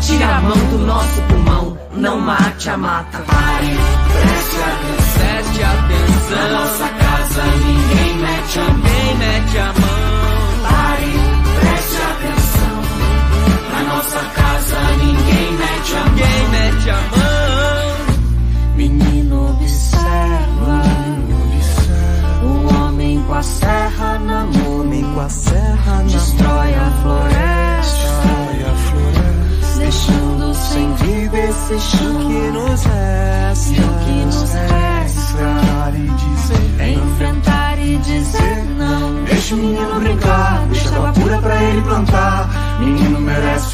Tira a mão do nosso pulmão, não mate a mata Pare, preste atenção. Preste atenção. Na nossa casa ninguém mete a mão. Ninguém mete a mão. Pare, preste atenção. Na nossa casa ninguém mete a mão. Ninguém mete a mão.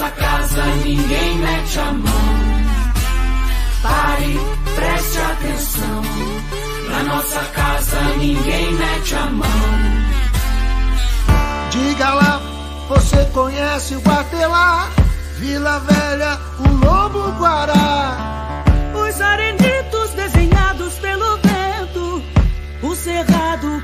nossa casa ninguém mete a mão. Pare, preste atenção. Na nossa casa ninguém mete a mão. Diga lá, você conhece o Guatelá? Vila Velha, o Lobo Guará.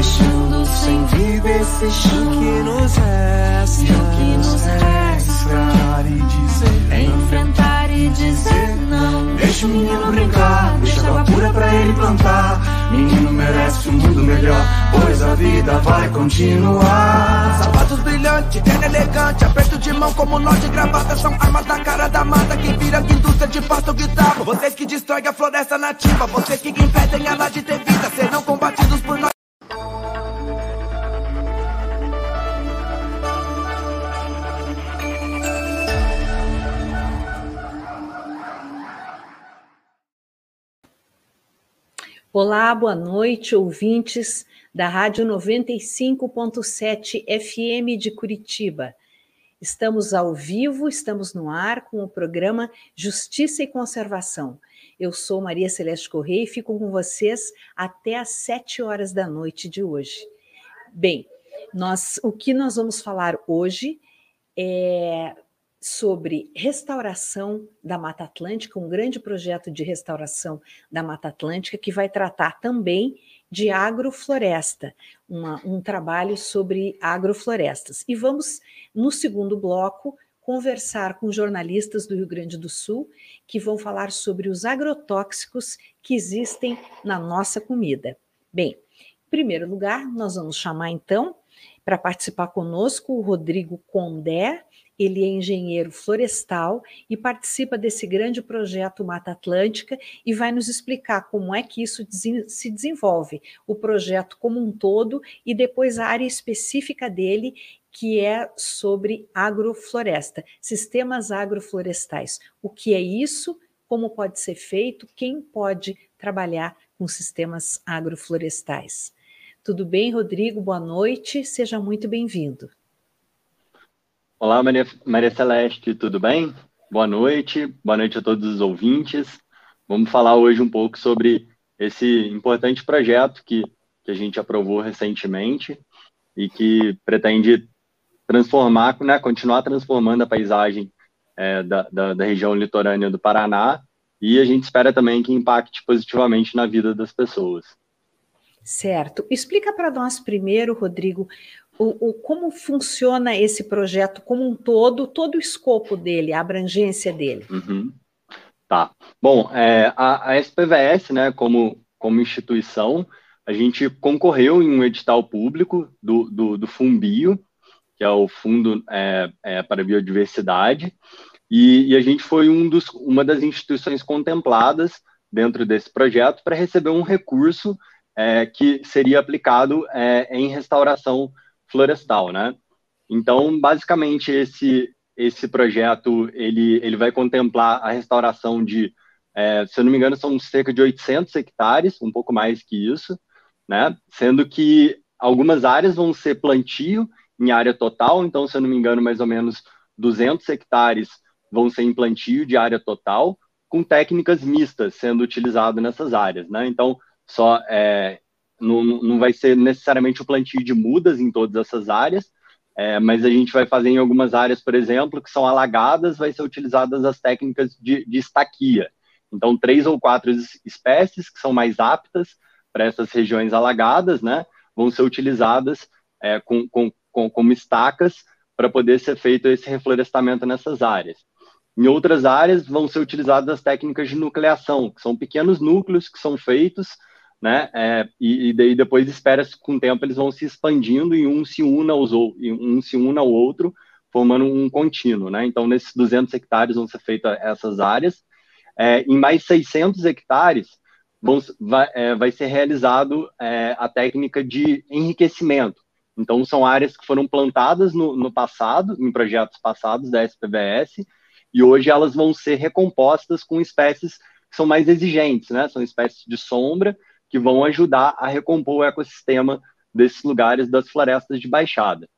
Deixando sem vida esse chão. que nos resta, E o que nos resta enfrentar e dizer é enfrentar e dizer não. Deixa o menino brincar, deixa água pura pra ele plantar. Menino merece um mundo melhor, pois a vida vai continuar. Sapatos brilhantes, terno elegante, aperto de mão como nó de gravata São armas na cara da mata, que vira que indústria de pasto guitarra Vocês que destroem a floresta nativa, vocês que impedem ela de ter vida Serão combatidos por nós Olá, boa noite, ouvintes da Rádio 95.7 FM de Curitiba. Estamos ao vivo, estamos no ar com o programa Justiça e Conservação. Eu sou Maria Celeste Correia e fico com vocês até às sete horas da noite de hoje. Bem, nós, o que nós vamos falar hoje é sobre restauração da Mata Atlântica, um grande projeto de restauração da Mata Atlântica que vai tratar também de agrofloresta, uma, um trabalho sobre agroflorestas. E vamos, no segundo bloco, conversar com jornalistas do Rio Grande do Sul que vão falar sobre os agrotóxicos que existem na nossa comida. Bem, em primeiro lugar, nós vamos chamar então para participar conosco o Rodrigo Condé, ele é engenheiro florestal e participa desse grande projeto Mata Atlântica e vai nos explicar como é que isso se desenvolve, o projeto como um todo e depois a área específica dele, que é sobre agrofloresta, sistemas agroflorestais. O que é isso? Como pode ser feito? Quem pode trabalhar com sistemas agroflorestais? Tudo bem, Rodrigo? Boa noite, seja muito bem-vindo. Olá, Maria, Maria Celeste, tudo bem? Boa noite, boa noite a todos os ouvintes. Vamos falar hoje um pouco sobre esse importante projeto que, que a gente aprovou recentemente e que pretende transformar, né, continuar transformando a paisagem é, da, da, da região litorânea do Paraná e a gente espera também que impacte positivamente na vida das pessoas. Certo. Explica para nós primeiro, Rodrigo, o, o, como funciona esse projeto como um todo, todo o escopo dele, a abrangência dele. Uhum. Tá. Bom, é, a, a, SPVS, né, como, como instituição, a gente concorreu em um edital público do, do, do Fumbio, que é o Fundo é, é, para Biodiversidade, e, e, a gente foi um dos, uma das instituições contempladas dentro desse projeto para receber um recurso é, que seria aplicado é, em restauração florestal, né? Então, basicamente, esse, esse projeto, ele, ele vai contemplar a restauração de, é, se eu não me engano, são cerca de 800 hectares, um pouco mais que isso, né? Sendo que algumas áreas vão ser plantio em área total, então, se eu não me engano, mais ou menos 200 hectares vão ser em plantio de área total, com técnicas mistas sendo utilizado nessas áreas, né? Então, só é, não, não vai ser necessariamente o plantio de mudas em todas essas áreas, é, mas a gente vai fazer em algumas áreas, por exemplo, que são alagadas, vai ser utilizadas as técnicas de, de estaquia. Então, três ou quatro espécies que são mais aptas para essas regiões alagadas, né, vão ser utilizadas é, com, com, com, como estacas para poder ser feito esse reflorestamento nessas áreas. Em outras áreas, vão ser utilizadas as técnicas de nucleação, que são pequenos núcleos que são feitos né? É, e, e, depois espera-se com o tempo eles vão se expandindo e um se una aos um se una ao outro, formando um contínuo, né? Então nesses 200 hectares vão ser feitas essas áreas. É, em mais 600 hectares vão, vai, é, vai ser realizado é, a técnica de enriquecimento. Então são áreas que foram plantadas no, no passado, em projetos passados da SPVS, e hoje elas vão ser recompostas com espécies que são mais exigentes, né? São espécies de sombra que vão ajudar a recompor o ecossistema desses lugares das florestas de baixada.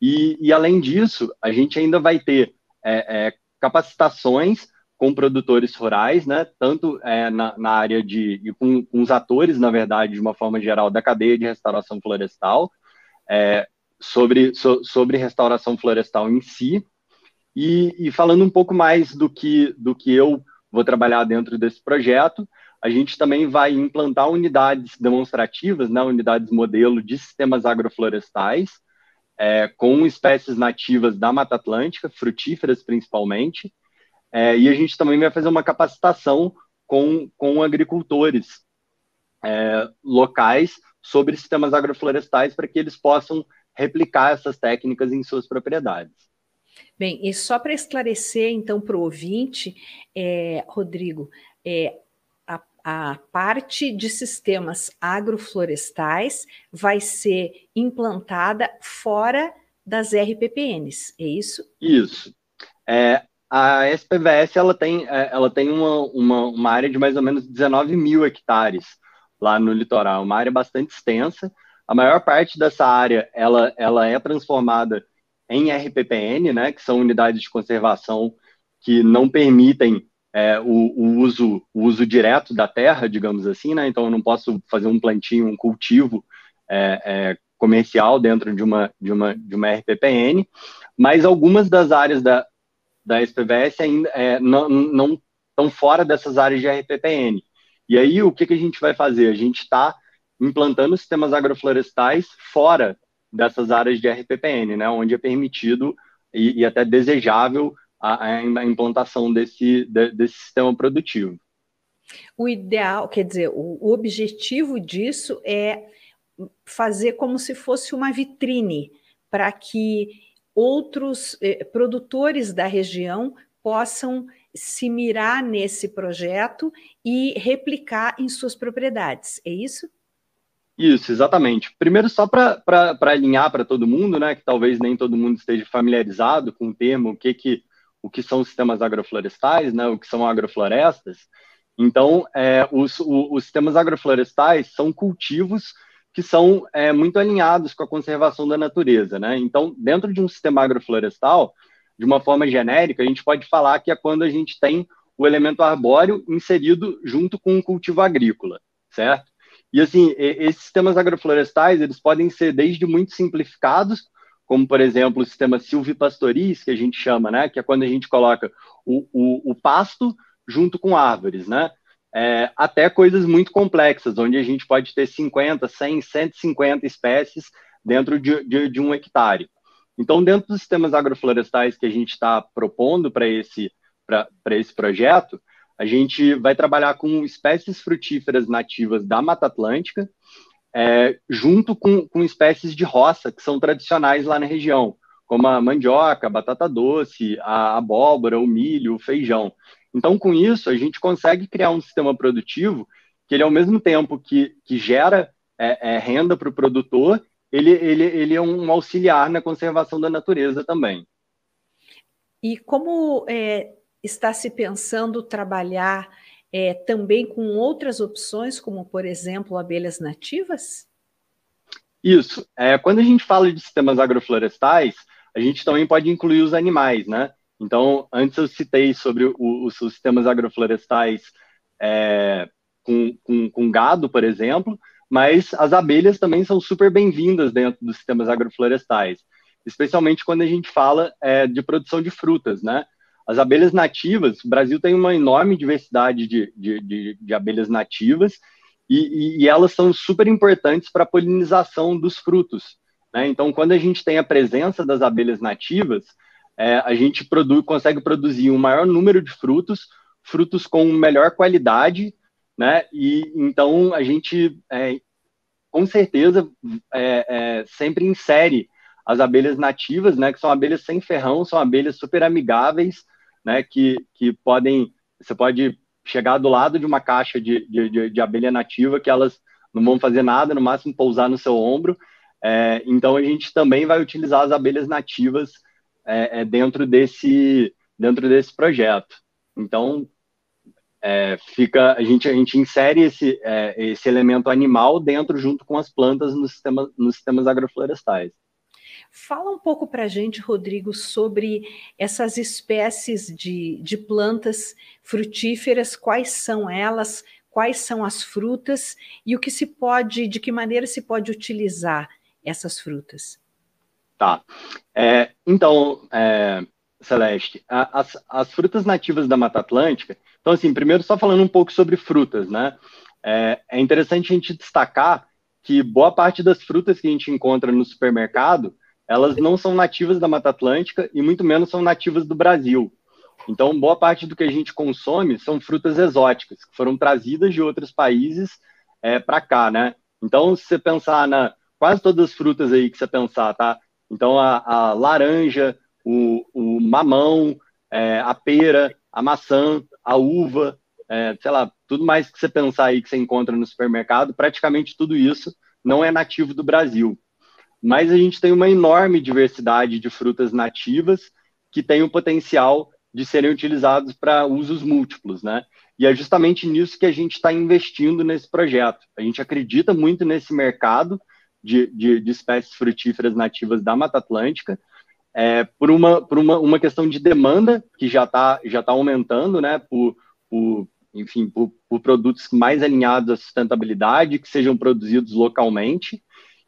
E, e além disso, a gente ainda vai ter é, é, capacitações com produtores rurais, né, tanto é, na, na, área de, e com, com, os atores, na verdade, de uma forma geral, da cadeia de restauração florestal, é, sobre, so, sobre restauração florestal em si, e, e, falando um pouco mais do que, do que eu vou trabalhar dentro desse projeto, a gente também vai implantar unidades demonstrativas, né, unidades modelo de sistemas agroflorestais, é, com espécies nativas da Mata Atlântica, frutíferas principalmente, é, e a gente também vai fazer uma capacitação com, com agricultores é, locais sobre sistemas agroflorestais para que eles possam replicar essas técnicas em suas propriedades. Bem, e só para esclarecer, então, para o ouvinte, é, Rodrigo, é, a, parte de sistemas agroflorestais vai ser implantada fora das RPPNs, é isso? Isso. É, a SPVS ela tem, é, ela tem uma, uma, uma área de mais ou menos 19 mil hectares lá no litoral, uma área bastante extensa. A maior parte dessa área ela, ela é transformada em RPPN, né, que são unidades de conservação que não permitem é, o, o, uso, o uso direto da terra, digamos assim, né, então eu não posso fazer um plantio, um cultivo é, é, comercial dentro de uma, de, uma, de uma RPPN, mas algumas das áreas da, da SPVS ainda é, não, não estão fora dessas áreas de RPPN. E aí, o que, que a gente vai fazer? A gente está implantando sistemas agroflorestais fora dessas áreas de RPPN, né, onde é permitido e, e até desejável a, a implantação desse, de, desse sistema produtivo. O ideal, quer dizer, o, objetivo disso é fazer como se fosse uma vitrine para que outros eh, produtores da região possam se mirar nesse projeto e replicar em suas propriedades. É isso? Isso, exatamente. Primeiro, só para alinhar para todo mundo, né, que talvez nem todo mundo esteja familiarizado com o termo, o que, que, o que são sistemas agroflorestais, né, o que são agroflorestas. Então, é, os, o, os sistemas agroflorestais são cultivos que são é, muito alinhados com a conservação da natureza. Né? Então, dentro de um sistema agroflorestal, de uma forma genérica, a gente pode falar que é quando a gente tem o elemento arbóreo inserido junto com um cultivo agrícola, certo? E assim, esses sistemas agroflorestais, eles podem ser desde muito simplificados, como por exemplo o sistema silvipastoris, que a gente chama, né, que é quando a gente coloca o, o, o pasto junto com árvores, né, é, até coisas muito complexas, onde a gente pode ter 50, 100, 150 espécies dentro de, de, de um hectare. Então, dentro dos sistemas agroflorestais que a gente está propondo para esse, esse projeto, a gente vai trabalhar com espécies frutíferas nativas da Mata Atlântica, é, junto com, com espécies de roça que são tradicionais lá na região, como a mandioca, a batata doce, a abóbora, o milho, o feijão. Então, com isso, a gente consegue criar um sistema produtivo que ele, ao mesmo tempo que, que gera é, é, renda para o produtor, ele, ele, ele é um auxiliar na conservação da natureza também. E como é, está se pensando trabalhar é, também com outras opções, como, por exemplo, abelhas nativas? Isso. É, quando a gente fala de sistemas agroflorestais, a gente também pode incluir os animais, né? Então, antes eu citei sobre o, os sistemas agroflorestais é, com, com, com, gado, por exemplo, mas as abelhas também são super bem-vindas dentro dos sistemas agroflorestais, especialmente quando a gente fala é, de produção de frutas, né? As abelhas nativas, o Brasil tem uma enorme diversidade de, de, de, de abelhas nativas e, e, elas são super importantes para a polinização dos frutos. Né? Então, quando a gente tem a presença das abelhas nativas, é, a gente produz, consegue produzir um maior número de frutos, frutos com melhor qualidade, né? E então a gente, é, com certeza, é, é sempre insere as abelhas nativas, né? Que são abelhas sem ferrão, são abelhas super amigáveis, né, que, que podem, você pode chegar do lado de uma caixa de, de, de abelha nativa que elas não vão fazer nada, no máximo pousar no seu ombro. É, então a gente também vai utilizar as abelhas nativas é, é, dentro desse dentro desse projeto. Então é, fica a gente a gente insere esse é, esse elemento animal dentro junto com as plantas nos sistemas nos sistemas agroflorestais. Fala um pouco para a gente, Rodrigo, sobre essas espécies de, de plantas frutíferas, quais são elas, quais são as frutas e o que se pode, de que maneira se pode utilizar essas frutas. Tá. É, então, é, Celeste, a, as, as frutas nativas da Mata Atlântica. Então, assim, primeiro só falando um pouco sobre frutas, né? É, é interessante a gente destacar que boa parte das frutas que a gente encontra no supermercado, elas não são nativas da Mata Atlântica e muito menos são nativas do Brasil. Então, boa parte do que a gente consome são frutas exóticas, que foram trazidas de outros países é, para cá, né? Então, se você pensar na quase todas as frutas aí que você pensar, tá? Então, a, a laranja, o, o mamão, é, a pera, a maçã, a uva, é, sei lá, tudo mais que você pensar aí que você encontra no supermercado, praticamente tudo isso não é nativo do Brasil. Mas a gente tem uma enorme diversidade de frutas nativas que têm o potencial de serem utilizados para usos múltiplos, né? E é justamente nisso que a gente está investindo nesse projeto. A gente acredita muito nesse mercado de, de, de espécies frutíferas nativas da Mata Atlântica, é, por, uma, por uma, uma questão de demanda que já está já tá aumentando, né? Por, por enfim, por, por, produtos mais alinhados à sustentabilidade, que sejam produzidos localmente,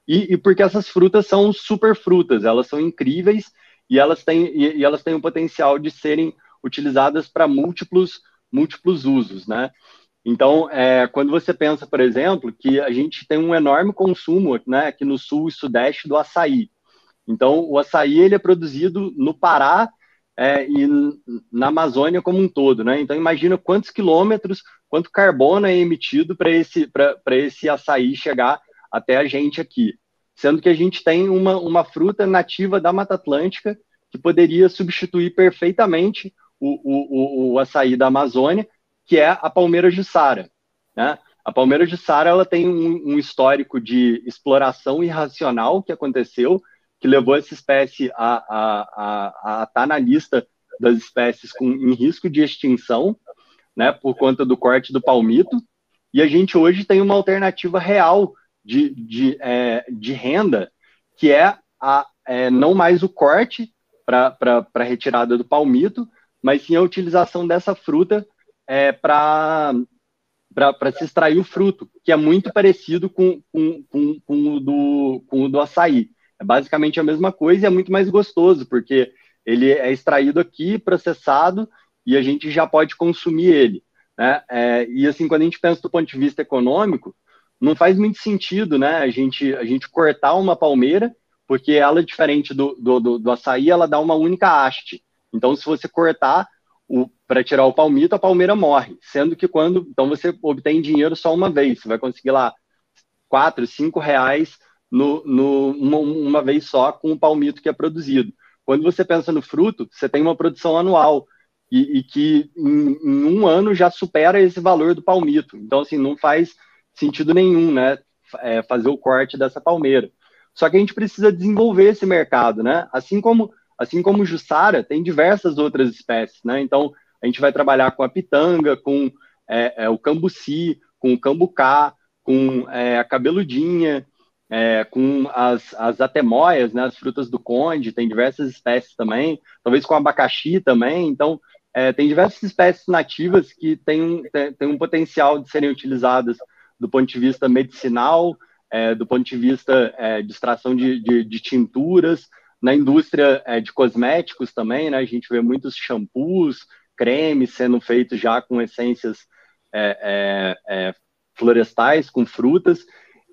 e, e porque essas frutas são super frutas, elas são incríveis e elas têm, e, e elas têm o potencial de serem utilizadas para múltiplos, múltiplos usos, né? Então, é, quando você pensa, por exemplo, que a gente tem um enorme consumo né, aqui no sul e sudeste do açaí. Então, o açaí ele é produzido no Pará é, e na Amazônia como um todo. Né? Então, imagina quantos quilômetros, quanto carbono é emitido para esse, esse açaí chegar até a gente aqui. Sendo que a gente tem uma, uma fruta nativa da Mata Atlântica que poderia substituir perfeitamente o, o, o açaí da Amazônia, que é a palmeira jussara. Né? A palmeira jussara ela tem um, um, histórico de exploração irracional que aconteceu, que levou essa espécie a, a, a, estar tá na lista das espécies com, em risco de extinção, né, por conta do corte do palmito, e a gente hoje tem uma alternativa real de, de, é, de renda, que é, a, é não mais o corte para a retirada do palmito, mas sim a utilização dessa fruta é, para se extrair o fruto, que é muito parecido com, com, com, com, o do, com o do açaí. É basicamente a mesma coisa e é muito mais gostoso, porque ele é extraído aqui, processado, e a gente já pode consumir ele. Né? É, e assim, quando a gente pensa do ponto de vista econômico, não faz muito sentido né, a, gente, a gente cortar uma palmeira, porque ela, diferente do, do, do, do açaí, ela dá uma única haste. Então, se você cortar para tirar o palmito, a palmeira morre. Sendo que quando. Então, você obtém dinheiro só uma vez. Você vai conseguir lá quatro, cinco reais no, no, uma, uma vez só com o palmito que é produzido. Quando você pensa no fruto, você tem uma produção anual. E, e que em, em, um ano já supera esse valor do palmito. Então, assim, não faz sentido nenhum, né? É, fazer o corte dessa palmeira. Só que a gente precisa desenvolver esse mercado, né? Assim como Assim como Jussara, tem diversas outras espécies, né? Então, a gente vai trabalhar com a pitanga, com é, é, o cambuci, com o cambucá, com é, a cabeludinha, é, com as, as atemóias, né, as frutas do conde, tem diversas espécies também, talvez com abacaxi também. Então, é, tem diversas espécies nativas que têm, têm, têm um potencial de serem utilizadas do ponto de vista medicinal, é, do ponto de vista de extração de, de, de tinturas, na indústria é, de cosméticos também, né, a gente vê muitos shampoos, cremes sendo feitos já com essências é, é, é florestais, com frutas,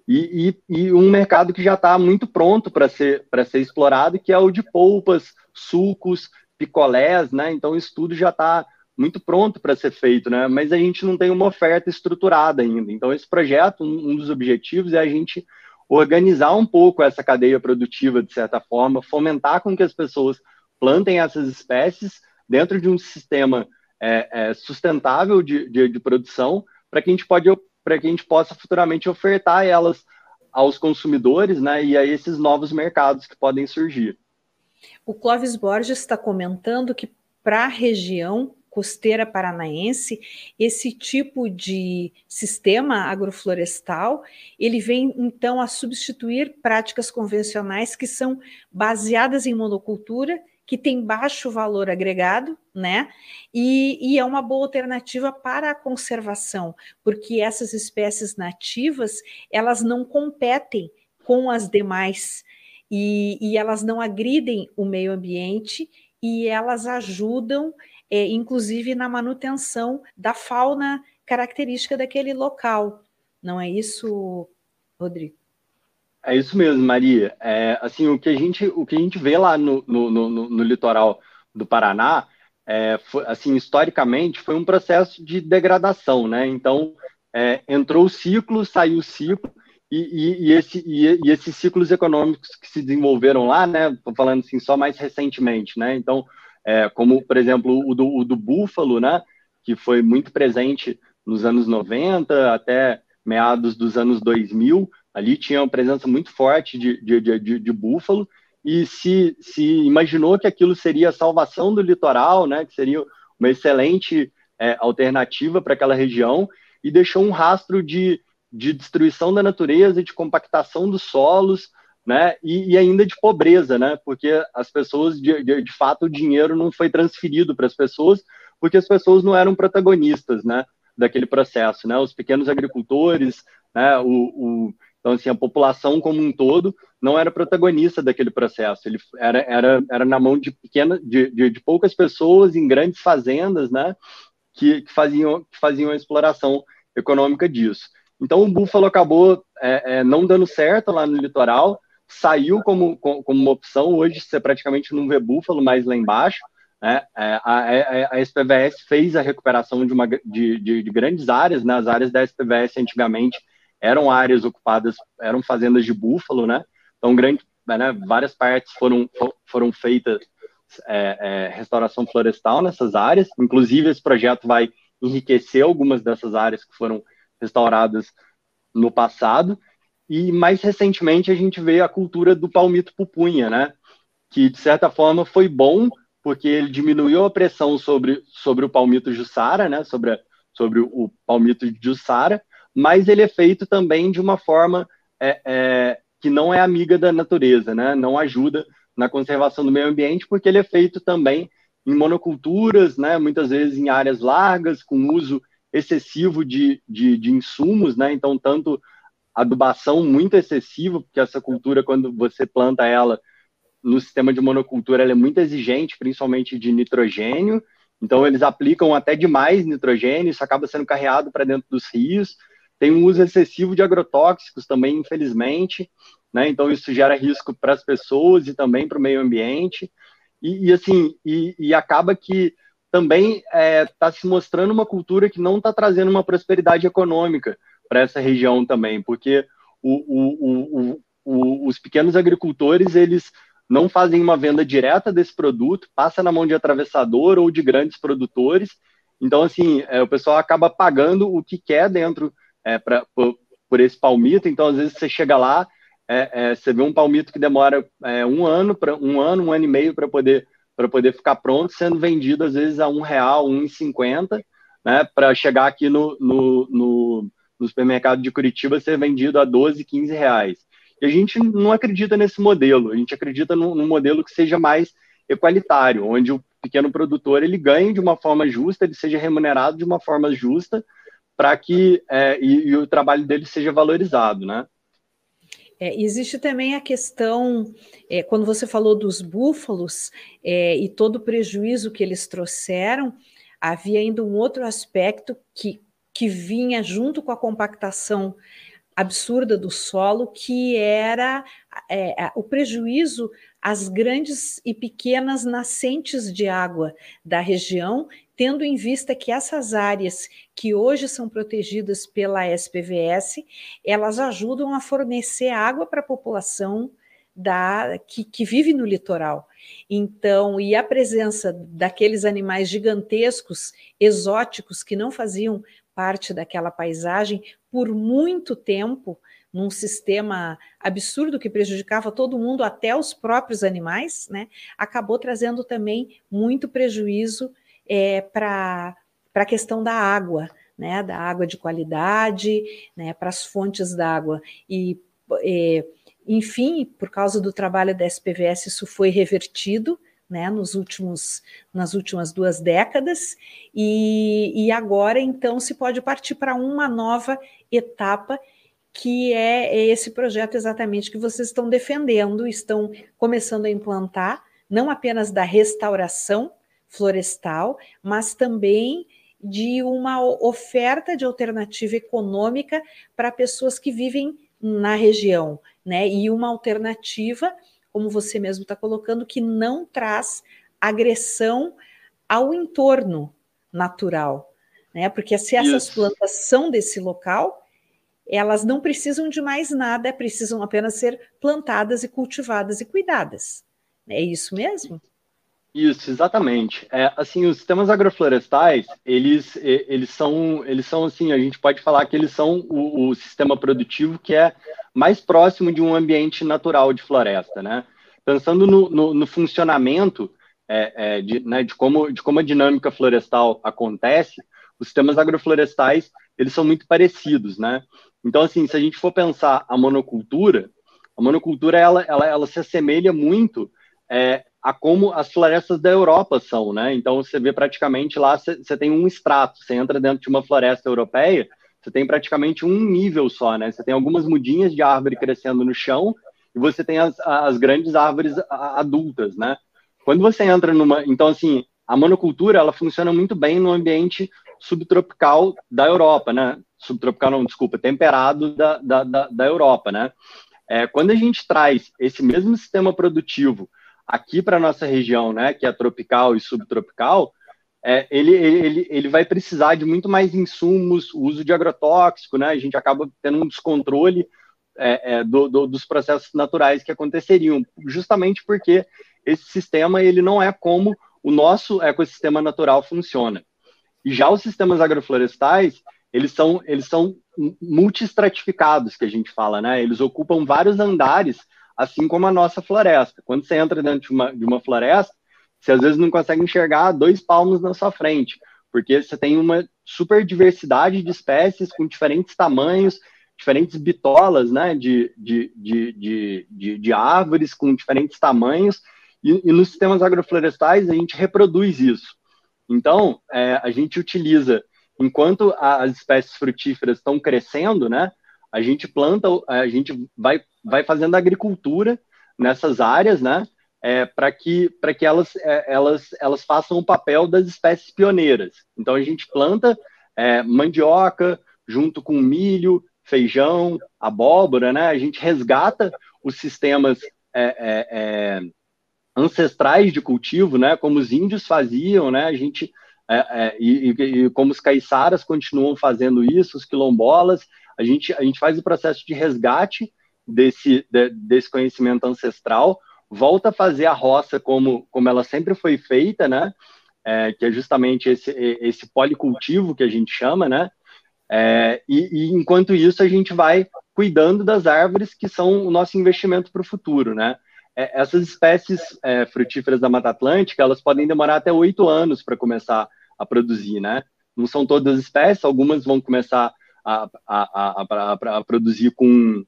e, e, e, um mercado que já está muito pronto para ser, ser explorado, que é o de polpas, sucos, picolés, né? Então isso tudo já está muito pronto para ser feito, né? Mas a gente não tem uma oferta estruturada ainda. Então esse projeto, um, dos objetivos é a gente organizar um pouco essa cadeia produtiva, de certa forma, fomentar com que as pessoas plantem essas espécies dentro de um sistema é, é, sustentável de, de, de produção, para que a gente pode para que a gente possa futuramente ofertar elas aos consumidores, né, e a esses novos mercados que podem surgir. O Clóvis Borges está comentando que para a região costeira paranaense, esse tipo de sistema agroflorestal, ele vem então a substituir práticas convencionais que são baseadas em monocultura, que tem baixo valor agregado, né? E, e, é uma boa alternativa para a conservação, porque essas espécies nativas elas não competem com as demais e, e elas não agridem o meio ambiente e elas ajudam é, inclusive na manutenção da fauna característica daquele local. Não é isso, Rodrigo? É isso mesmo, Maria. É, assim, o que a gente, o que a gente vê lá no, no, no, no litoral do Paraná, é, foi, assim, historicamente, foi um processo de degradação, né? Então, é, entrou o ciclo, saiu o ciclo, e, e, e, esse, e, esses ciclos econômicos que se desenvolveram lá, né? Estou falando assim, só mais recentemente, né? Então, é, como, por exemplo, o do, o do búfalo, né, que foi muito presente nos anos 90 até meados dos anos 2000, ali tinha uma presença muito forte de, de, de, de búfalo, e se, se imaginou que aquilo seria a salvação do litoral, né, que seria uma excelente é, alternativa para aquela região, e deixou um rastro de, de destruição da natureza, de compactação dos solos, né? E, e, ainda de pobreza, né? Porque as pessoas, de, de, de fato, o dinheiro não foi transferido para as pessoas, porque as pessoas não eram protagonistas, né? Daquele processo, né? Os pequenos agricultores, né? O, o, então, assim, a população como um todo não era protagonista daquele processo. Ele era, era, era na mão de pequenas, de, de, de poucas pessoas em grandes fazendas, né? Que, que, faziam, que faziam a exploração econômica disso. Então, o búfalo acabou é, é, não dando certo lá no litoral, saiu como, como uma opção. Hoje você praticamente não vê búfalo mais lá embaixo. Né? É, a, a, a SPVS fez a recuperação de, uma, de, de, de grandes áreas. Né? As áreas da SPVS antigamente eram áreas ocupadas, eram fazendas de búfalo, né? Então, grande, né, várias partes foram, foram feitas é, é, restauração florestal nessas áreas. Inclusive, esse projeto vai enriquecer algumas dessas áreas que foram restauradas no passado. E mais recentemente a gente vê a cultura do palmito pupunha, né? Que de certa forma foi bom porque ele diminuiu a pressão sobre, sobre o palmito jussara, né? Sobre, sobre o palmito jussara, mas ele é feito também de uma forma é, é, que não é amiga da natureza, né? Não ajuda na conservação do meio ambiente porque ele é feito também em monoculturas, né? Muitas vezes em áreas largas com uso excessivo de, de, de insumos, né? Então tanto adubação muito excessiva, porque essa cultura, quando você planta ela no sistema de monocultura, ela é muito exigente, principalmente de nitrogênio. Então, eles aplicam até demais nitrogênio, isso acaba sendo carreado para dentro dos rios. Tem um uso excessivo de agrotóxicos também, infelizmente. Né? Então, isso gera risco para as pessoas e também para o meio ambiente. E, e assim, e, e, acaba que também está é, tá se mostrando uma cultura que não está trazendo uma prosperidade econômica para essa região também, porque o, o, o, os pequenos agricultores eles não fazem uma venda direta desse produto, passa na mão de atravessador ou de grandes produtores. Então, assim, é, o pessoal acaba pagando o que quer dentro é, pra, por, por, esse palmito. Então, às vezes, você chega lá, é, é você vê um palmito que demora é, um ano, para um ano, um ano e meio para poder, poder ficar pronto, sendo vendido, às vezes, a um real, um e cinquenta, né, para chegar aqui no, no, no no supermercado de Curitiba ser vendido a 12, 15 reais. E a gente não acredita nesse modelo, a gente acredita num, num modelo que seja mais equalitário, onde o pequeno produtor ele ganhe de uma forma justa, ele seja remunerado de uma forma justa, para que é, e, e, o trabalho dele seja valorizado, né? É, existe também a questão, é, quando você falou dos búfalos é, e todo o prejuízo que eles trouxeram, havia ainda um outro aspecto que que vinha junto com a compactação absurda do solo, que era é, o prejuízo às grandes e pequenas nascentes de água da região, tendo em vista que essas áreas que hoje são protegidas pela SPVS, elas ajudam a fornecer água para a população da, que, que vive no litoral. Então, e a presença daqueles animais gigantescos, exóticos, que não faziam parte daquela paisagem por muito tempo, num sistema absurdo que prejudicava todo mundo, até os próprios animais, né? Acabou trazendo também muito prejuízo é, para a questão da água, né, da água de qualidade, né, para as fontes d'água. E, é, enfim, por causa do trabalho da SPVS, isso foi revertido, né, nos últimos, nas últimas duas décadas, e, e agora então se pode partir para uma nova etapa que é, esse projeto exatamente que vocês estão defendendo, estão começando a implantar, não apenas da restauração florestal, mas também de uma oferta de alternativa econômica para pessoas que vivem na região, né? E uma alternativa, como você mesmo está colocando, que não traz agressão ao entorno natural, né? Porque se essas Isso. plantas são desse local, elas não precisam de mais nada, precisam apenas ser plantadas e cultivadas e cuidadas. É isso mesmo? Isso, exatamente. É, assim, os sistemas agroflorestais, eles, eles são, eles são assim, a gente pode falar que eles são o, o sistema produtivo que é mais próximo de um ambiente natural de floresta, né? Pensando no, no, no funcionamento é, é, de, né, de, como, de como a dinâmica florestal acontece, os sistemas agroflorestais, eles são muito parecidos, né? Então, assim, se a gente for pensar a monocultura, a monocultura ela, ela, ela se assemelha muito é, a como as florestas da Europa são, né? Então, você vê praticamente lá, você tem um extrato, você entra dentro de uma floresta europeia, você tem praticamente um nível só, né? Você tem algumas mudinhas de árvore crescendo no chão e você tem as, as grandes árvores adultas, né? Quando você entra numa... Então, assim, a monocultura, ela funciona muito bem no ambiente subtropical da Europa, né? Subtropical não, desculpa, temperado da, da, da, da Europa, né? É, quando a gente traz esse mesmo sistema produtivo aqui para nossa região, né, que é tropical e subtropical, é, ele, ele, ele vai precisar de muito mais insumos, uso de agrotóxico, né, a gente acaba tendo um descontrole é, é, do, do, dos processos naturais que aconteceriam, justamente porque esse sistema ele não é como o nosso ecossistema natural funciona. E já os sistemas agroflorestais, eles são, eles são multistratificados, que a gente fala, né? Eles ocupam vários andares, assim como a nossa floresta. Quando você entra dentro de uma, de uma floresta, você às vezes não consegue enxergar dois palmos na sua frente, porque você tem uma super diversidade de espécies com diferentes tamanhos, diferentes bitolas, né, de, de, de, de, de árvores com diferentes tamanhos, e, e nos sistemas agroflorestais a gente reproduz isso. Então, é, a gente utiliza, enquanto as espécies frutíferas estão crescendo, né, a gente planta, a gente vai, vai fazendo agricultura nessas áreas, né, é, para que, que elas, é, elas, elas façam o papel das espécies pioneiras. Então, a gente planta é, mandioca junto com milho, feijão, abóbora, né, a gente resgata os sistemas é, é, é ancestrais de cultivo, né, como os índios faziam, né, a gente é, e, e, como os caiçaras continuam fazendo isso, os quilombolas, a gente, a gente faz o processo de resgate desse, de, desse conhecimento ancestral, volta a fazer a roça como, como ela sempre foi feita, né, é, que é justamente esse, esse policultivo que a gente chama, né, é, e, e enquanto isso a gente vai cuidando das árvores que são o nosso investimento para o futuro, né, é, essas espécies é, frutíferas da Mata Atlântica, elas podem demorar até oito anos para começar a produzir, né? Não são todas as espécies, algumas vão começar a, a, a, a produzir com,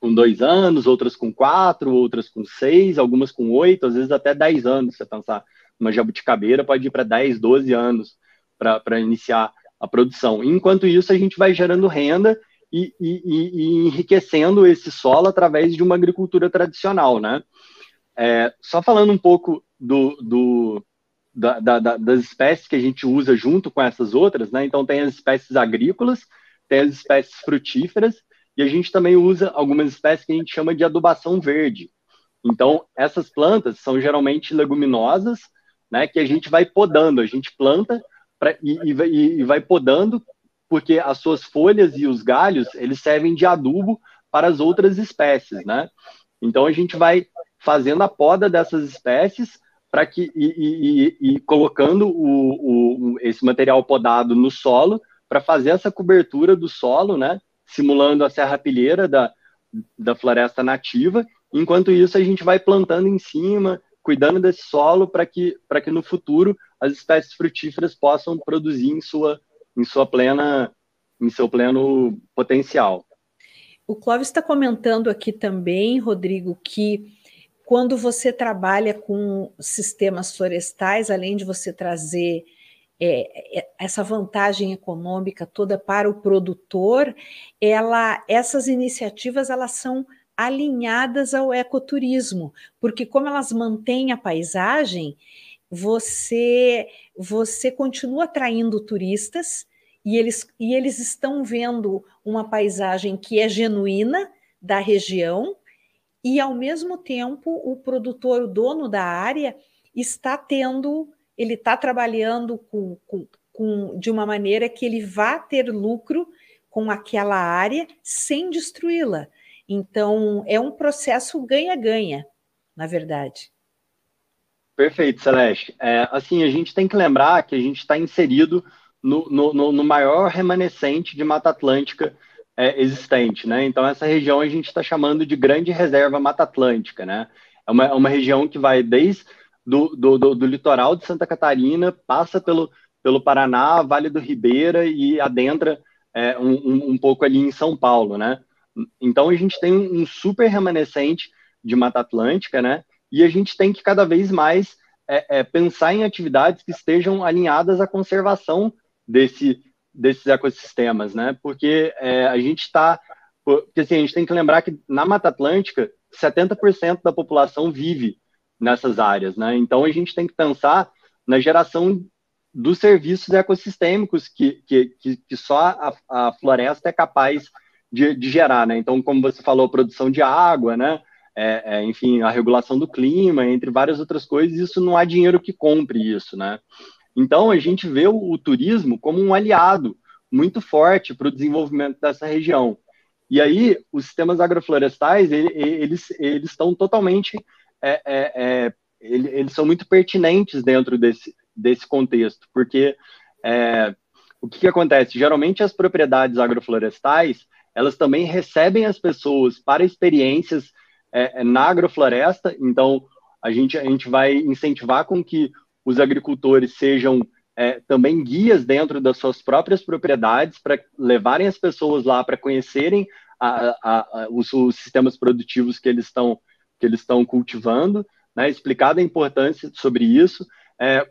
com dois anos, outras com quatro, outras com seis, algumas com oito, às vezes até dez anos. Você pensar uma jabuticabeira, pode ir para dez, doze anos para iniciar a produção. Enquanto isso, a gente vai gerando renda e, e, e, enriquecendo esse solo através de uma agricultura tradicional, né? É, só falando um pouco do, do da, da, das espécies que a gente usa junto com essas outras, né? Então tem as espécies agrícolas, tem as espécies frutíferas e a gente também usa algumas espécies que a gente chama de adubação verde. Então essas plantas são geralmente leguminosas, né? Que a gente vai podando, a gente planta pra, e, e, e vai podando porque as suas folhas e os galhos, eles servem de adubo para as outras espécies, né? Então a gente vai fazendo a poda dessas espécies para que e, e, e colocando o, o, esse material podado no solo para fazer essa cobertura do solo, né? Simulando a serrapilheira da, da floresta nativa. Enquanto isso, a gente vai plantando em cima, cuidando desse solo para que, que no futuro as espécies frutíferas possam produzir em sua, em sua plena, em seu pleno potencial. O Clóvis está comentando aqui também, Rodrigo, que quando você trabalha com sistemas florestais, além de você trazer é, é, essa vantagem econômica toda para o produtor, ela, essas iniciativas elas são alinhadas ao ecoturismo, porque como elas mantêm a paisagem, você você continua atraindo turistas e eles, e eles estão vendo uma paisagem que é genuína da região e ao mesmo tempo o produtor, o dono da área, está tendo ele está trabalhando com, com, com, de uma maneira que ele vá ter lucro com aquela área sem destruí-la. Então, é um processo ganha-ganha, na verdade. Perfeito, Celeste. É, assim, a gente tem que lembrar que a gente está inserido no, no, no, maior remanescente de Mata Atlântica é, existente, né? Então, essa região a gente está chamando de Grande Reserva Mata Atlântica, né? É uma, é uma região que vai desde do, do, do, do, litoral de Santa Catarina, passa pelo, pelo Paraná, Vale do Ribeira e adentra é, um, um, pouco ali em São Paulo, né? Então a gente tem um super remanescente de Mata Atlântica, né? E a gente tem que cada vez mais é, é, pensar em atividades que estejam alinhadas à conservação desse, desses ecossistemas, né? Porque é, a gente está, porque assim, a gente tem que lembrar que na Mata Atlântica 70% da população vive nessas áreas, né? Então a gente tem que pensar na geração dos serviços ecossistêmicos que, que, que só a, a, floresta é capaz de, de, gerar, né? Então, como você falou, produção de água, né? É, é, enfim, a regulação do clima, entre várias outras coisas, isso não há dinheiro que compre isso, né? Então, a gente vê o, o turismo como um aliado muito forte para o desenvolvimento dessa região. E aí, os sistemas agroflorestais, eles, eles estão totalmente é, é, é eles são muito pertinentes dentro desse, desse contexto, porque é, o que, que, acontece? Geralmente as propriedades agroflorestais, elas também recebem as pessoas para experiências é, na agrofloresta, então a gente, a gente vai incentivar com que os agricultores sejam é, também guias dentro das suas próprias propriedades para levarem as pessoas lá para conhecerem a, a, a, os, os, sistemas produtivos que eles estão que eles estão cultivando, né, explicar a importância sobre isso, é,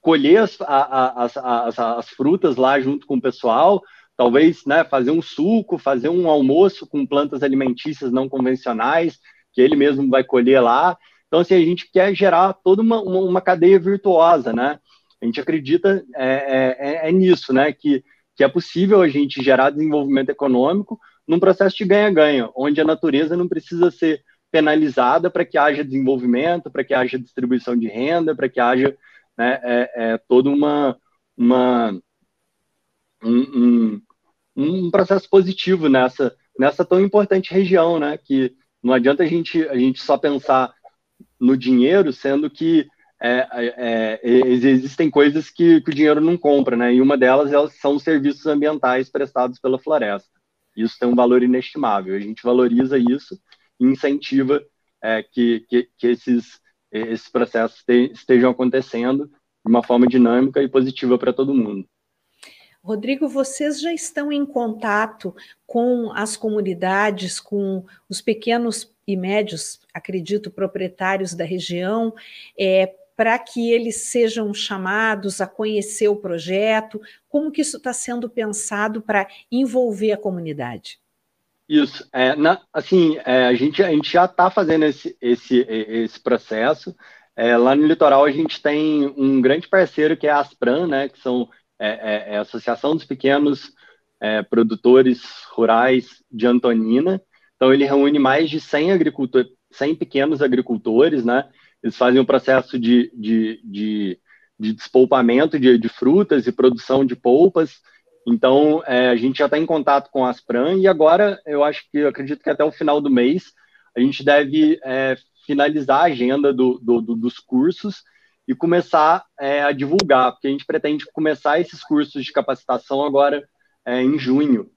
colher as, as, as, as, frutas lá junto com o pessoal, talvez né, fazer um suco, fazer um almoço com plantas alimentícias não convencionais, que ele mesmo vai colher lá. Então, assim, a gente quer gerar toda uma, uma, uma cadeia virtuosa, né? A gente acredita é, é, é, é nisso, né? Que, que é possível a gente gerar desenvolvimento econômico num processo de ganha-ganha, onde a natureza não precisa ser penalizada para que haja desenvolvimento, para que haja distribuição de renda, para que haja né, é, é, todo uma, uma um, um, um, processo positivo nessa, nessa tão importante região, né? Que não adianta a gente, a gente só pensar no dinheiro, sendo que é, é, é existem coisas que, que, o dinheiro não compra, né? E uma delas são os serviços ambientais prestados pela floresta. Isso tem um valor inestimável. A gente valoriza isso incentiva é, que, que, que, esses, esses processos te, estejam acontecendo de uma forma dinâmica e positiva para todo mundo. Rodrigo, vocês já estão em contato com as comunidades, com os pequenos e médios, acredito, proprietários da região, é, para que eles sejam chamados a conhecer o projeto? Como que isso está sendo pensado para envolver a comunidade? Isso, é, na, assim, é, a, gente, a gente já está fazendo esse, esse, esse processo. É, lá no litoral a gente tem um grande parceiro que é a Aspran, né, que são é, é, é a Associação dos Pequenos é, Produtores Rurais de Antonina. Então ele reúne mais de 100 agricultores, 100 pequenos agricultores, né? Eles fazem um processo de, de, de, de despolpamento de, de frutas e produção de polpas então, é, a gente já está em contato com a Aspran e agora eu acho que, eu acredito que até o final do mês, a gente deve é, finalizar a agenda do, do, do, dos cursos e começar é, a divulgar, porque a gente pretende começar esses cursos de capacitação agora é, em junho.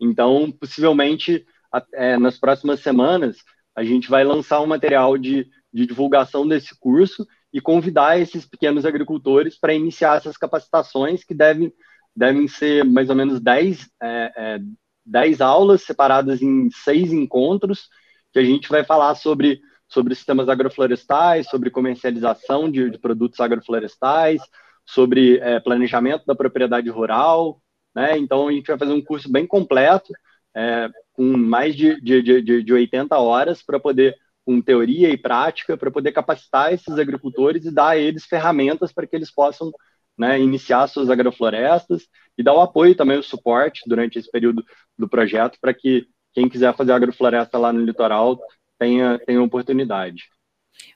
Então, possivelmente, é, nas próximas semanas, a gente vai lançar um material de, de divulgação desse curso e convidar esses pequenos agricultores para iniciar essas capacitações que devem, devem ser mais ou menos 10, é, é, 10 aulas separadas em seis encontros, que a gente vai falar sobre, sobre sistemas agroflorestais, sobre comercialização de, de produtos agroflorestais, sobre é, planejamento da propriedade rural, né? Então a gente vai fazer um curso bem completo, é, com mais de, de, de, de 80 horas para poder com teoria e prática para poder capacitar esses agricultores e dar a eles ferramentas para que eles possam né, iniciar suas agroflorestas e dar o apoio também, o suporte durante esse período do projeto para que quem quiser fazer agrofloresta lá no litoral tenha, tenha oportunidade.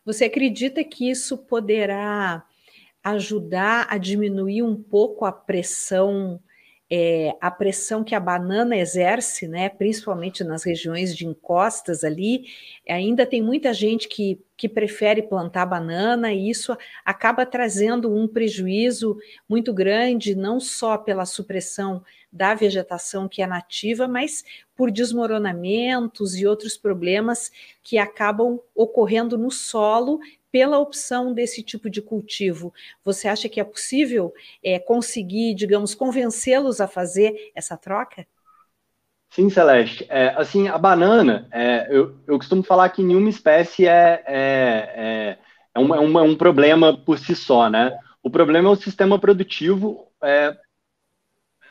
Você acredita que isso poderá ajudar a diminuir um pouco a pressão é, a pressão que a banana exerce, né, principalmente nas regiões de encostas ali, ainda tem muita gente que, que prefere plantar banana e isso acaba trazendo um prejuízo muito grande, não só pela supressão da vegetação que é nativa, mas por desmoronamentos e outros problemas que acabam ocorrendo no solo pela opção desse tipo de cultivo. Você acha que é possível é, conseguir, digamos, convencê-los a fazer essa troca? Sim, Celeste. É, assim, a banana, é, eu, eu costumo falar que nenhuma espécie é, é, é, é, um, um, um problema por si só, né? O problema é o sistema produtivo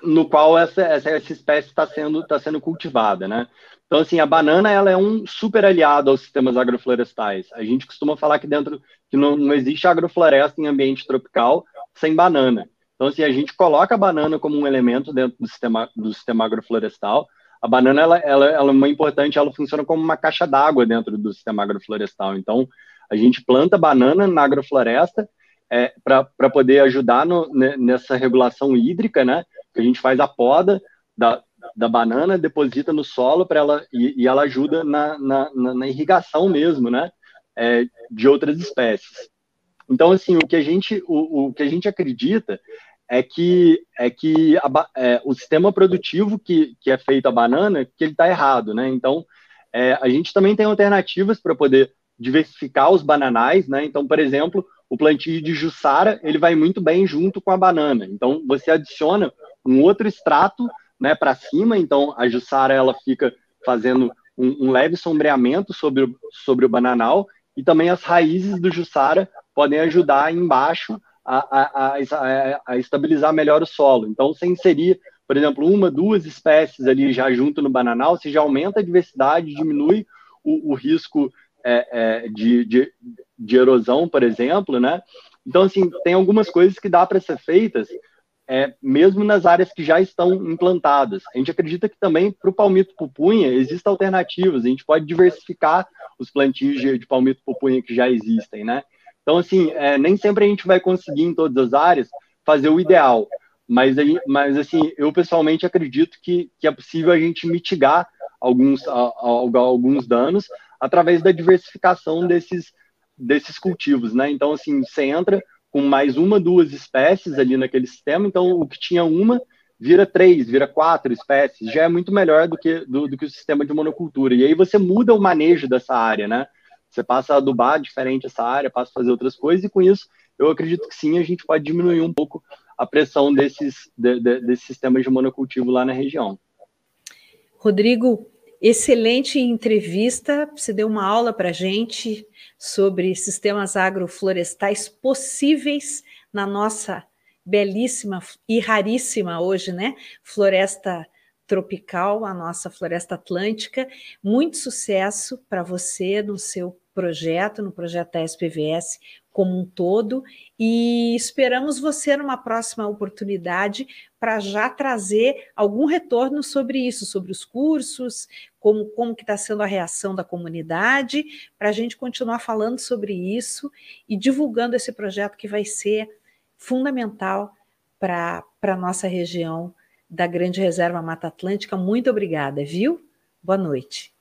no qual essa, essa, essa espécie está sendo, tá sendo cultivada, né? Então, assim, a banana ela é um super aliado aos sistemas agroflorestais. A gente costuma falar que dentro que não, não existe agrofloresta em ambiente tropical sem banana. Então, assim, a gente coloca a banana como um elemento dentro do sistema, do sistema agroflorestal. A banana ela, ela, ela é uma importante, ela funciona como uma caixa d'água dentro do sistema agroflorestal. Então, a gente planta banana na agrofloresta é, para poder ajudar no, nessa regulação hídrica, né? A gente faz a poda da, da banana, deposita no solo para ela e, e, ela ajuda na, na, na irrigação mesmo, né? É, de outras espécies. Então, assim, o que a gente, o, o que a gente acredita é que, é que a, é, o sistema produtivo que, que é feito a banana, que ele está errado, né? Então, é, a gente também tem alternativas para poder diversificar os bananais, né? Então, por exemplo, o plantio de jussara, ele vai muito bem junto com a banana. Então, você adiciona um outro extrato né, para cima, então a Jussara ela fica fazendo um, um, leve sombreamento sobre, o, sobre o bananal e também as raízes do Jussara podem ajudar embaixo a, a, a, a, estabilizar melhor o solo. Então, você inserir, por exemplo, uma, duas espécies ali já junto no bananal, você já aumenta a diversidade, diminui o, o risco é, é, de, de, de erosão, por exemplo, né? Então, assim, tem algumas coisas que dá para ser feitas é, mesmo nas áreas que já estão implantadas. A gente acredita que também para o palmito pupunha existem alternativas, a gente pode diversificar os plantios de, de palmito pupunha que já existem, né? Então, assim, é, nem sempre a gente vai conseguir em todas as áreas fazer o ideal, mas, mas assim, eu pessoalmente acredito que, que é possível a gente mitigar alguns, a, a, alguns danos através da diversificação desses, desses cultivos, né? Então, assim, você entra com mais uma, duas espécies ali naquele sistema, então o que tinha uma vira três, vira quatro espécies, já é muito melhor do que, do, do que o sistema de monocultura. E aí você muda o manejo dessa área, né? Você passa a adubar diferente essa área, passa a fazer outras coisas, e com isso eu acredito que sim, a gente pode diminuir um pouco a pressão desses, de, de, desses sistemas de monocultivo lá na região. Rodrigo, excelente entrevista, você deu uma aula para a gente sobre sistemas agroflorestais possíveis na nossa belíssima e raríssima hoje, né? Floresta tropical, a nossa floresta atlântica. Muito sucesso para você no seu projeto, no projeto da SPVS como um todo, e esperamos você numa próxima oportunidade para já trazer algum retorno sobre isso, sobre os cursos, como, como que está sendo a reação da comunidade, para a gente continuar falando sobre isso e divulgando esse projeto que vai ser fundamental para a nossa região da Grande Reserva Mata Atlântica. Muito obrigada, viu? Boa noite.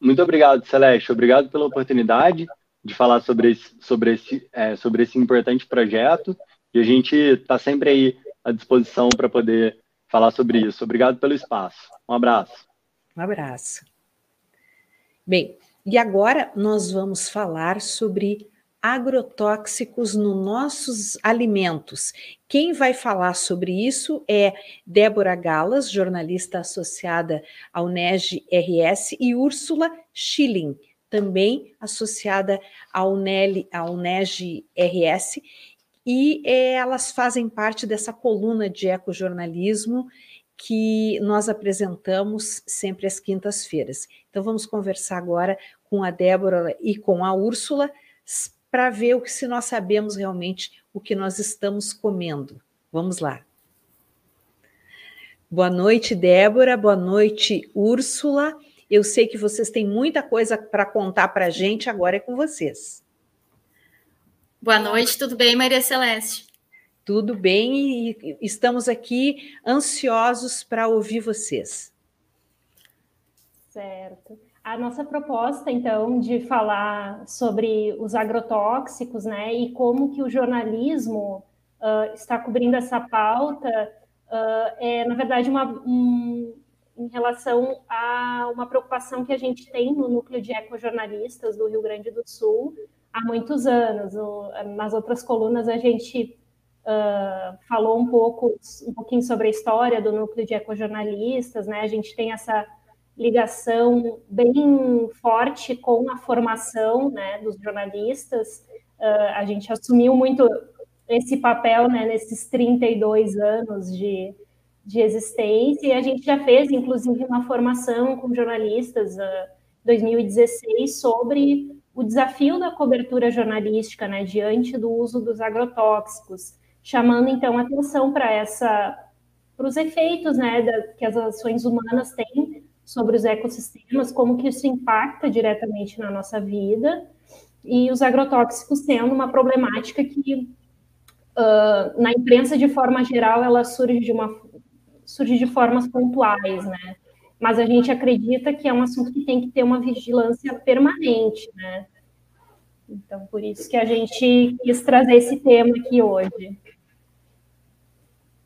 Muito obrigado, Celeste. Obrigado pela oportunidade de falar sobre esse, sobre esse, é, sobre esse importante projeto. E a gente está sempre aí à disposição para poder falar sobre isso. Obrigado pelo espaço. Um abraço. Um abraço. Bem, E agora nós vamos falar sobre agrotóxicos nos nossos alimentos. Quem vai falar sobre isso é Débora Galas, jornalista associada ao NEG RS, e Úrsula Schilling, também associada ao, NEL, NEG RS, e é, elas fazem parte dessa coluna de ecojornalismo que nós apresentamos sempre às quintas-feiras. Então vamos conversar agora com a Débora e com a Úrsula para ver o que se nós sabemos realmente o que nós estamos comendo. Vamos lá. Boa noite, Débora. Boa noite, Úrsula. Eu sei que vocês têm muita coisa para contar para a gente, agora é com vocês. Boa noite, tudo bem, Maria Celeste? Tudo bem e estamos aqui ansiosos para ouvir vocês. Certo a nossa proposta, então, de falar sobre os agrotóxicos, né, e como que o jornalismo uh, está cobrindo essa pauta, uh, é, na verdade, uma, um, em relação a uma preocupação que a gente tem no núcleo de ecojornalistas do Rio Grande do Sul há muitos anos. O, nas outras colunas, a gente uh, falou um pouco, um pouquinho sobre a história do núcleo de ecojornalistas, né, a gente tem essa ligação bem forte com a formação né, dos jornalistas. Uh, a gente assumiu muito esse papel né, nesses 32 anos de, de existência, e a gente já fez, inclusive, uma formação com jornalistas em uh, 2016 sobre o desafio da cobertura jornalística né, diante do uso dos agrotóxicos, chamando então atenção para essa para os efeitos né, da, que as ações humanas têm sobre os ecossistemas, como que isso impacta diretamente na nossa vida, e os agrotóxicos sendo uma problemática que uh, na imprensa de forma geral ela surge de uma surge de formas pontuais, né? Mas a gente acredita que é um assunto que tem que ter uma vigilância permanente, né? Então, por isso que a gente quis trazer esse tema aqui hoje.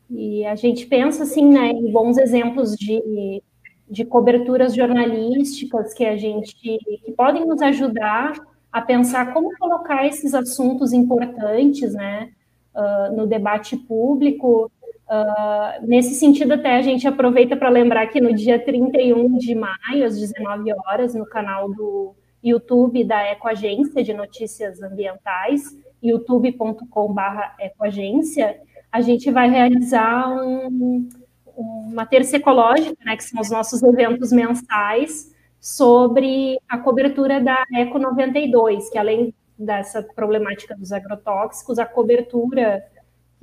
E a gente pensa, assim, né, em bons exemplos de de coberturas jornalísticas que a gente que podem nos ajudar a pensar como colocar esses assuntos importantes, né, uh, no debate público. Uh, nesse sentido, até a gente aproveita para lembrar que no dia 31 de maio, às 19 horas, no canal do YouTube da Ecoagência de Notícias Ambientais, youtube.com/ecoagência, a gente vai realizar um, uma terça ecológica, né, que são os nossos eventos mensais, sobre a cobertura da Eco 92, que além dessa problemática dos agrotóxicos, a cobertura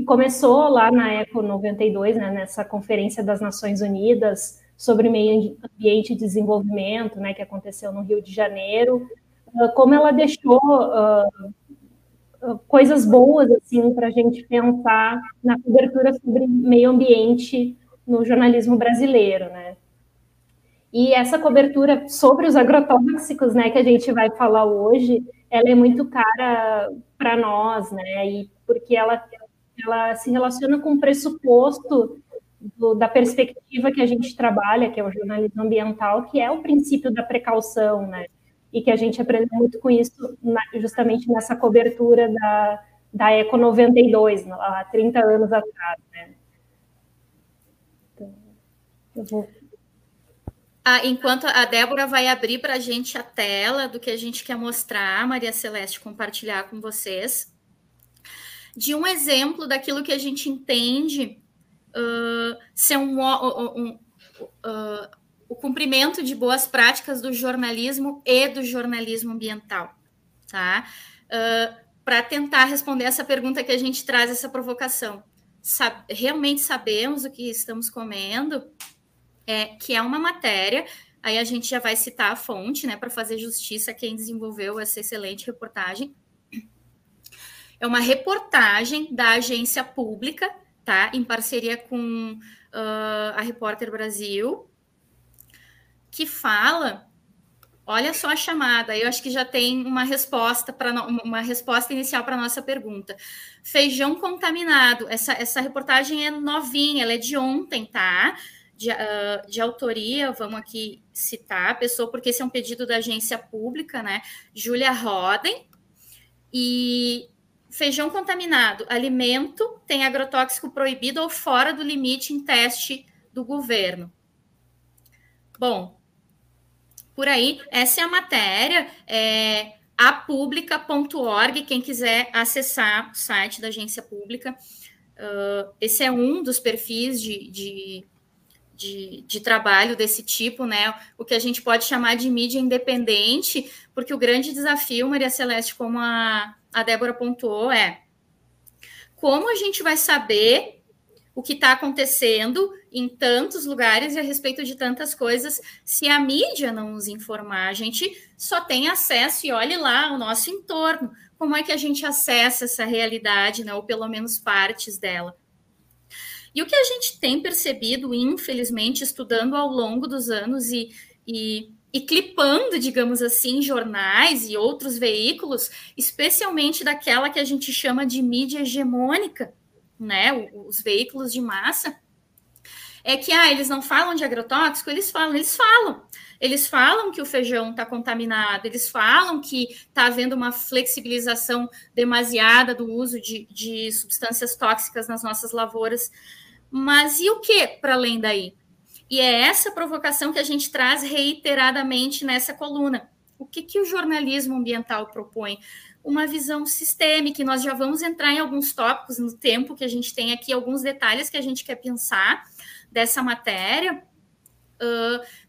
começou lá na Eco 92, né, nessa conferência das Nações Unidas sobre meio ambiente e desenvolvimento, né, que aconteceu no Rio de Janeiro, ah, como ela deixou uh, coisas boas assim para a gente pensar na cobertura sobre meio ambiente no jornalismo brasileiro, né? E essa cobertura sobre os agrotóxicos, né, que a gente vai falar hoje, ela é muito cara para nós, né? E porque ela ela se relaciona com o pressuposto do, da perspectiva que a gente trabalha, que é o jornalismo ambiental, que é o princípio da precaução, né? E que a gente aprendeu muito com isso na, justamente nessa cobertura da, da Eco 92, há 30 anos atrás, né? vou... Ah, enquanto a Débora vai abrir para a gente a tela do que a gente quer mostrar, Maria Celeste, compartilhar com vocês, de um exemplo daquilo que a gente entende uh, ser um, um, um uh, o cumprimento de boas práticas do jornalismo e do jornalismo ambiental, tá? Uh, para tentar responder essa pergunta que a gente traz essa provocação. Realmente sabemos o que estamos comendo? é, que é uma matéria. Aí a gente já vai citar a fonte, né, para fazer justiça a quem desenvolveu essa excelente reportagem. É uma reportagem da agência pública, tá, em parceria com uh, a Repórter Brasil, que fala Olha só a chamada, eu acho que já tem uma resposta para uma resposta inicial para nossa pergunta. Feijão contaminado. Essa, essa reportagem é novinha, ela é de ontem, tá? de, uh, de, autoria, vamos aqui citar a pessoa, porque esse é um pedido da agência pública, né? Júlia Roden. E feijão contaminado, alimento tem agrotóxico proibido ou fora do limite em teste do governo. Bom, por aí, essa é a matéria. É, apublica.org, quem quiser acessar o site da agência pública. Uh, esse é um dos perfis de, de, de, de, trabalho desse tipo, né? O que a gente pode chamar de mídia independente, porque o grande desafio, Maria Celeste, como a, a Débora pontuou, é como a gente vai saber o que está acontecendo em tantos lugares e a respeito de tantas coisas, se a mídia não nos informar, a gente só tem acesso e olhe lá o nosso entorno, como é que a gente acessa essa realidade, né, ou pelo menos partes dela. E o que a gente tem percebido, infelizmente, estudando ao longo dos anos e, e, e clipando, digamos assim, jornais e outros veículos, especialmente daquela que a gente chama de mídia hegemônica, né, os veículos de massa, é que ah, eles não falam de agrotóxico, eles falam, eles falam. Eles falam que o feijão está contaminado, eles falam que está havendo uma flexibilização demasiada do uso de, de substâncias tóxicas nas nossas lavouras. Mas e o que para além daí? E é essa provocação que a gente traz reiteradamente nessa coluna. O que, que o jornalismo ambiental propõe? Uma visão sistêmica, e nós já vamos entrar em alguns tópicos no tempo que a gente tem aqui, alguns detalhes que a gente quer pensar, dessa matéria,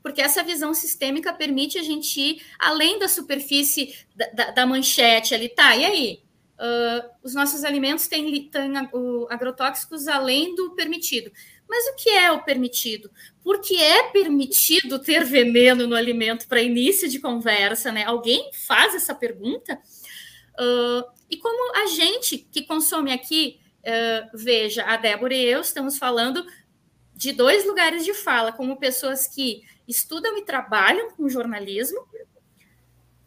porque essa visão sistêmica permite a gente ir além da superfície da, da, da manchete ali, tá? E aí? Uh, os nossos alimentos têm, têm agrotóxicos além do permitido. Mas o que é o permitido? Porque é permitido ter veneno no alimento para início de conversa, né? Alguém faz essa pergunta? Uh, e como a gente que consome aqui, uh, veja, a Débora e eu estamos falando de dois lugares de fala, como pessoas que estudam e trabalham com jornalismo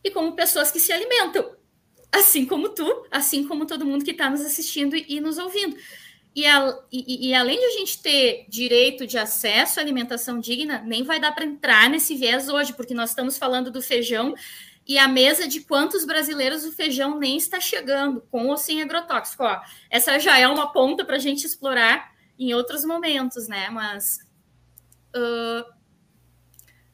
e como pessoas que se alimentam, assim como tu, assim como todo mundo que está nos assistindo e, e nos ouvindo. E, a, e, e, além de a gente ter direito de acesso à alimentação digna, nem vai dar para entrar nesse viés hoje, porque nós estamos falando do feijão e a mesa de quantos brasileiros o feijão nem está chegando, com ou sem agrotóxico. Ó, essa já é uma ponta para a gente explorar em outros momentos, né? Mas uh,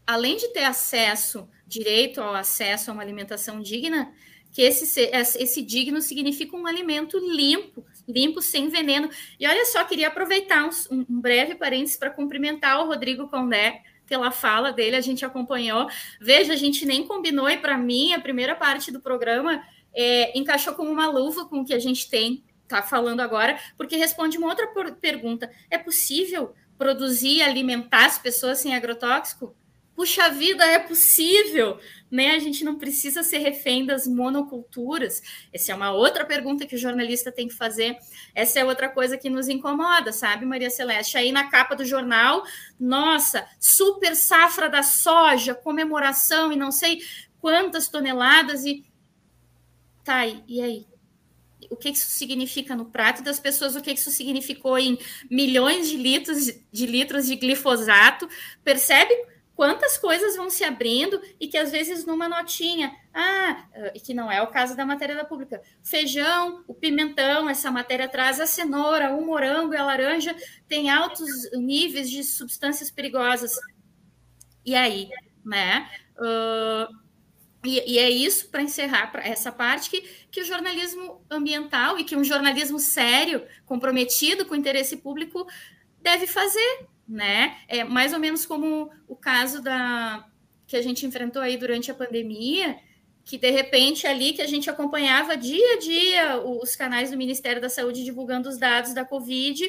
além de ter acesso, direito ao acesso a uma alimentação digna, que esse, esse digno significa um alimento limpo, limpo, sem veneno. E olha só, queria aproveitar um, um breve parênteses para cumprimentar o Rodrigo Condé pela fala dele, a gente acompanhou. Veja, a gente nem combinou, e para mim, a primeira parte do programa é, encaixou como uma luva com o que a gente tem está falando agora, porque responde uma outra pergunta: é possível produzir e alimentar as pessoas sem agrotóxico? Puxa vida, é possível, né? A gente não precisa ser refém das monoculturas. Essa é uma outra pergunta que o jornalista tem que fazer. Essa é outra coisa que nos incomoda, sabe, Maria Celeste? Aí na capa do jornal, nossa, super safra da soja, comemoração e não sei quantas toneladas e tá e aí? o que isso significa no prato das pessoas, o que isso significou em milhões de litros de litros de glifosato. Percebe quantas coisas vão se abrindo e que às vezes numa notinha, ah, e que não é o caso da matéria da pública, feijão, o pimentão, essa matéria traz a cenoura, o morango e a laranja tem altos níveis de substâncias perigosas. E aí, né? Uh, e, e, é isso, para encerrar essa parte, que, que o jornalismo ambiental e que um jornalismo sério, comprometido com o interesse público, deve fazer, né? É mais ou menos como o caso da que a gente enfrentou aí durante a pandemia, que de repente ali que a gente acompanhava dia a dia os canais do Ministério da Saúde divulgando os dados da Covid,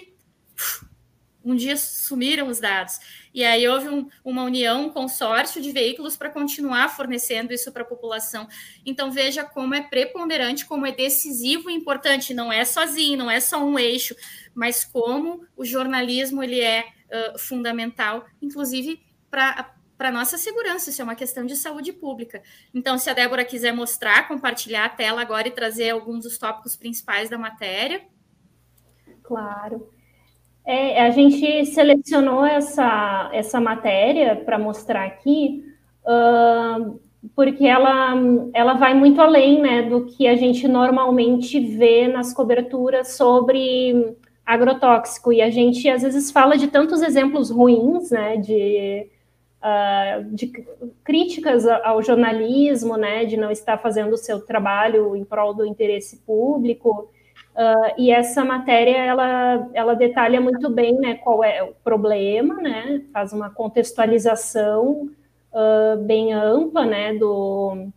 um dia sumiram os dados. E aí houve um, uma união, um consórcio de veículos para continuar fornecendo isso para a população. Então veja como é preponderante, como é decisivo e importante. Não é sozinho, não é só um eixo, mas como o jornalismo ele é fundamental, inclusive para para nossa segurança, isso é uma questão de saúde pública. Então, se a Débora quiser mostrar, compartilhar a tela agora e trazer alguns dos tópicos principais da matéria. Claro. É, a gente selecionou essa, essa matéria para mostrar aqui, uh, porque ela, ela vai muito além né, do que a gente normalmente vê nas coberturas sobre agrotóxico. E a gente às vezes fala de tantos exemplos ruins, né, de, uh, de críticas ao jornalismo, né, de não estar fazendo o seu trabalho em prol do interesse público. Uh, e essa matéria ela, ela detalha muito bem né, qual é o problema, né, faz uma contextualização uh, bem ampla, né, do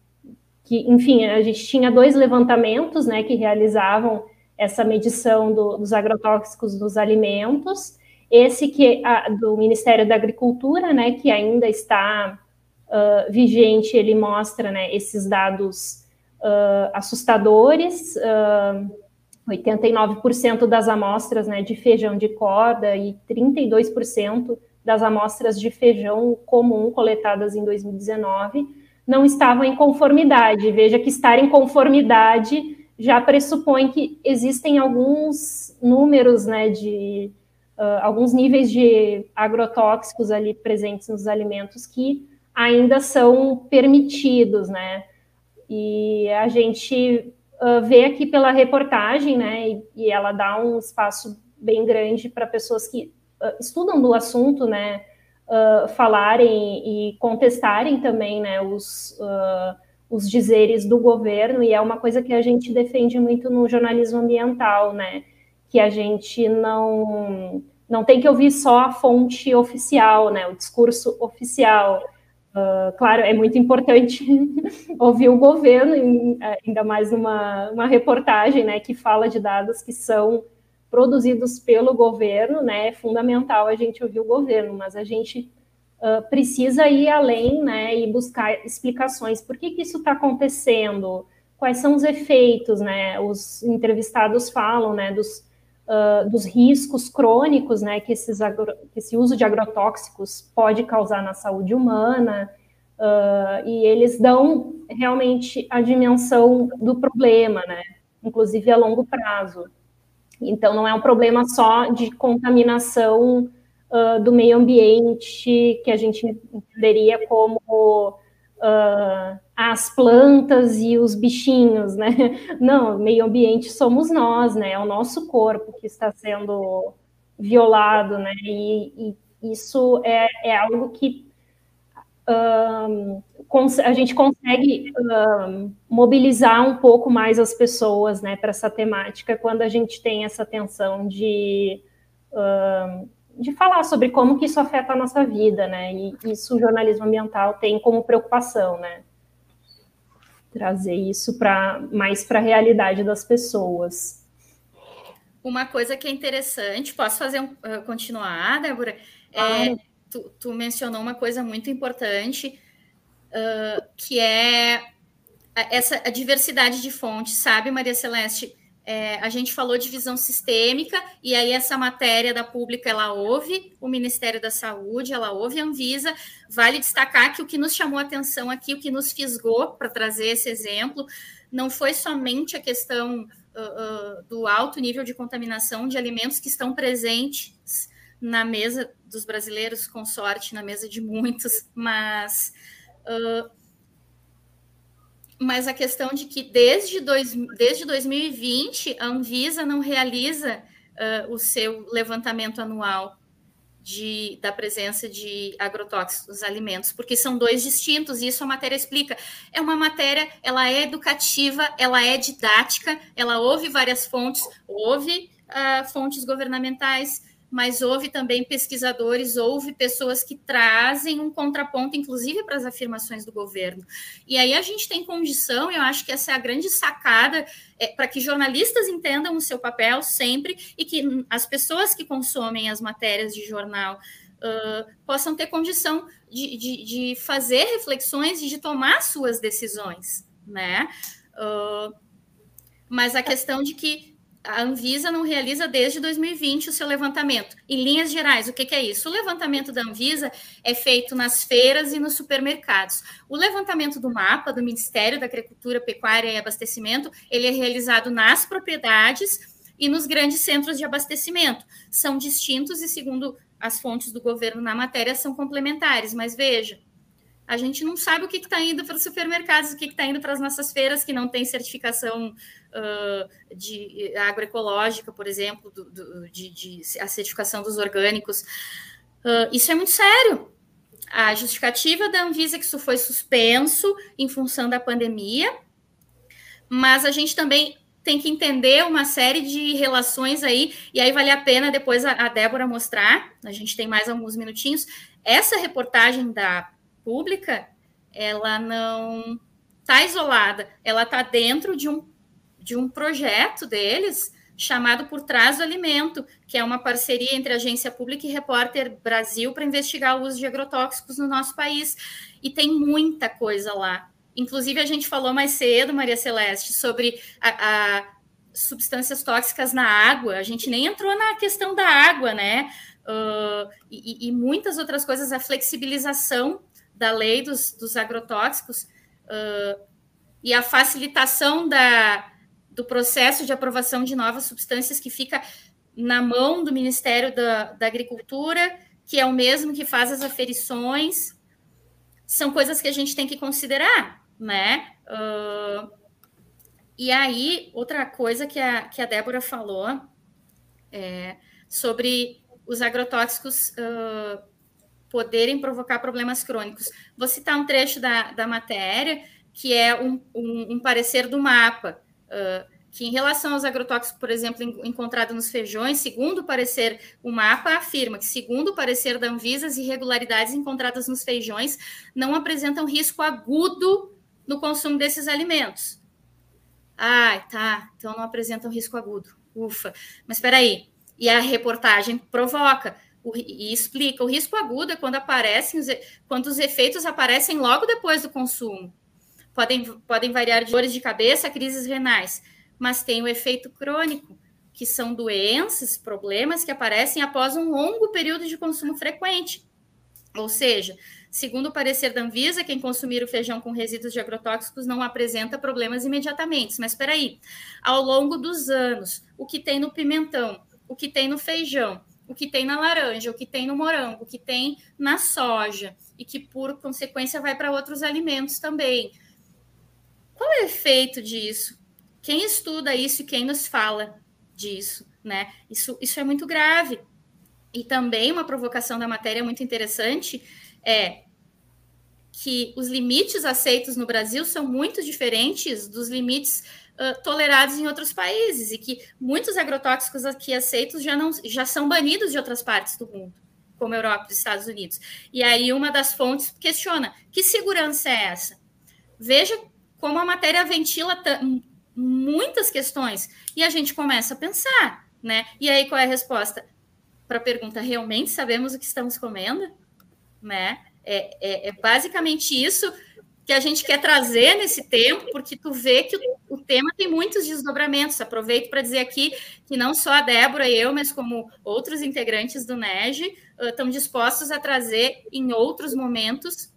que, enfim, a gente tinha dois levantamentos, né, que realizavam essa medição do, dos agrotóxicos dos alimentos, esse que a, do Ministério da Agricultura, né, que ainda está uh, vigente, ele mostra, né, esses dados uh, assustadores, uh, 89% das amostras, né, de feijão de corda e 32% das amostras de feijão comum coletadas em 2019 não estavam em conformidade. Veja que estar em conformidade já pressupõe que existem alguns números, né, de uh, alguns níveis de agrotóxicos ali presentes nos alimentos que ainda são permitidos, né? E a gente uh, vê aqui pela reportagem, né, e, e ela dá um espaço bem grande para pessoas que uh, estudam do assunto, né, falarem e contestarem também, né, os, os dizeres do governo, e é uma coisa que a gente defende muito no jornalismo ambiental, né, que a gente não, não tem que ouvir só a fonte oficial, né, o discurso oficial, Uh, claro, é muito importante ouvir o governo, ainda mais numa uma reportagem né, que fala de dados que são produzidos pelo governo, né, é fundamental a gente ouvir o governo, mas a gente uh, precisa ir além, né, e buscar explicações. Por que, que isso está acontecendo? Quais são os efeitos, né? Os entrevistados falam, né, dos, uh, dos riscos crônicos, né, que, esses agro, esse uso de agrotóxicos pode causar na saúde humana, uh, e eles dão realmente a dimensão do problema, né, inclusive a longo prazo. Então, não é um problema só de contaminação uh, do meio ambiente, que a gente entenderia como uh, as plantas e os bichinhos, né? Não, meio ambiente somos nós, né? É o nosso corpo que está sendo violado, né? E, e isso é, é algo que um, a gente consegue um, mobilizar um pouco mais as pessoas né, para essa temática quando a gente tem essa atenção de, um, de falar sobre como que isso afeta a nossa vida, né? E isso o jornalismo ambiental tem como preocupação, né? Trazer isso para mais para a realidade das pessoas. Uma coisa que é interessante, posso fazer um, uh, continuar, Débora? É, tu, tu mencionou uma coisa muito importante, uh, que é essa a diversidade de fontes, sabe, Maria Celeste? É, a gente falou de visão sistêmica, e aí essa matéria da pública, ela ouve o Ministério da Saúde, ela ouve a Anvisa. Vale destacar que o que nos chamou a atenção aqui, o que nos fisgou para trazer esse exemplo, não foi somente a questão uh, uh, do alto nível de contaminação de alimentos que estão presentes na mesa dos brasileiros, com sorte, na mesa de muitos, mas. Uh, mas a questão de que desde, dois, desde 2020 a Anvisa não realiza uh, o seu levantamento anual de, da presença de agrotóxicos nos alimentos, porque são dois distintos, e isso a matéria explica. É uma matéria, ela é educativa, ela é didática, ela ouve várias fontes, ouve uh, fontes governamentais, mas houve também pesquisadores, houve pessoas que trazem um contraponto, inclusive para as afirmações do governo. E aí a gente tem condição, eu acho que essa é a grande sacada, é, para que jornalistas entendam o seu papel sempre e que as pessoas que consomem as matérias de jornal uh, possam ter condição de, de, de, fazer reflexões e de tomar suas decisões, né? Uh, mas a questão de que a Anvisa não realiza desde 2020 o seu levantamento. Em linhas gerais, o que, que, é isso? O levantamento da Anvisa é feito nas feiras e nos supermercados. O levantamento do mapa do Ministério da Agricultura, Pecuária e Abastecimento, ele é realizado nas propriedades e nos grandes centros de abastecimento. São distintos e, segundo as fontes do governo na matéria, são complementares. Mas veja, a gente não sabe o que está indo para os supermercados, o que está indo para as nossas feiras que não tem certificação uh, de agroecológica, por exemplo, do, do, de, de, a certificação dos orgânicos. Uh, isso é muito sério. A justificativa da Anvisa é que isso foi suspenso em função da pandemia, mas a gente também tem que entender uma série de relações aí, e aí vale a pena depois a, a Débora mostrar, a gente tem mais alguns minutinhos, essa reportagem da pública, ela não está isolada, ela está dentro de um, de um projeto deles chamado Por Trás do Alimento, que é uma parceria entre Agência Pública e Repórter Brasil para investigar o uso de agrotóxicos no nosso país. E tem muita coisa lá. Inclusive, a gente falou mais cedo, Maria Celeste, sobre a, a substâncias tóxicas na água. A gente nem entrou na questão da água, né? Uh, e, e, muitas outras coisas, a flexibilização da lei dos, dos agrotóxicos uh, e a facilitação da, do processo de aprovação de novas substâncias que fica na mão do Ministério da, da Agricultura, que é o mesmo que faz as aferições, são coisas que a gente tem que considerar, né? Uh, e aí, outra coisa que a, que a Débora falou é sobre os agrotóxicos uh, poderem provocar problemas crônicos. Vou citar um trecho da, da matéria, que é um, um, um parecer do mapa, que em relação aos agrotóxicos, por exemplo, encontrado nos feijões, segundo o parecer, o mapa afirma que, segundo o parecer da Anvisa, as irregularidades encontradas nos feijões não apresentam risco agudo no consumo desses alimentos. Ah, tá, então não apresentam risco agudo. Ufa, mas espera aí. E a reportagem provoca e explica. O risco agudo é quando aparecem, quando os efeitos aparecem logo depois do consumo. Podem, podem variar de dores de cabeça a crises renais, mas tem o efeito crônico, que são doenças, problemas que aparecem após um longo período de consumo frequente. Ou seja, segundo o parecer da Anvisa, quem consumir o feijão com resíduos de agrotóxicos não apresenta problemas imediatamente. Mas espera aí, ao longo dos anos, o que tem no pimentão, o que tem no feijão, o que tem na laranja, o que tem no morango, o que tem na soja, e que, por consequência, vai para outros alimentos também. Qual é o efeito disso? Quem estuda isso e quem nos fala disso, né? Isso, isso é muito grave. E também uma provocação da matéria muito interessante é que os limites aceitos no Brasil são muito diferentes dos limites uh, tolerados em outros países e que muitos agrotóxicos aqui aceitos já, não, já são banidos de outras partes do mundo, como Europa e Estados Unidos. E aí uma das fontes questiona, que segurança é essa? Veja como a matéria ventila muitas questões e a gente começa a pensar, né? E aí qual é a resposta? Para a pergunta, realmente sabemos o que estamos comendo? Né? É, é, é basicamente isso que a gente quer trazer nesse tempo, porque tu vê que o, o tema tem muitos desdobramentos. Aproveito para dizer aqui que não só a Débora e eu, mas como outros integrantes do NEG uh, estão dispostos a trazer em outros momentos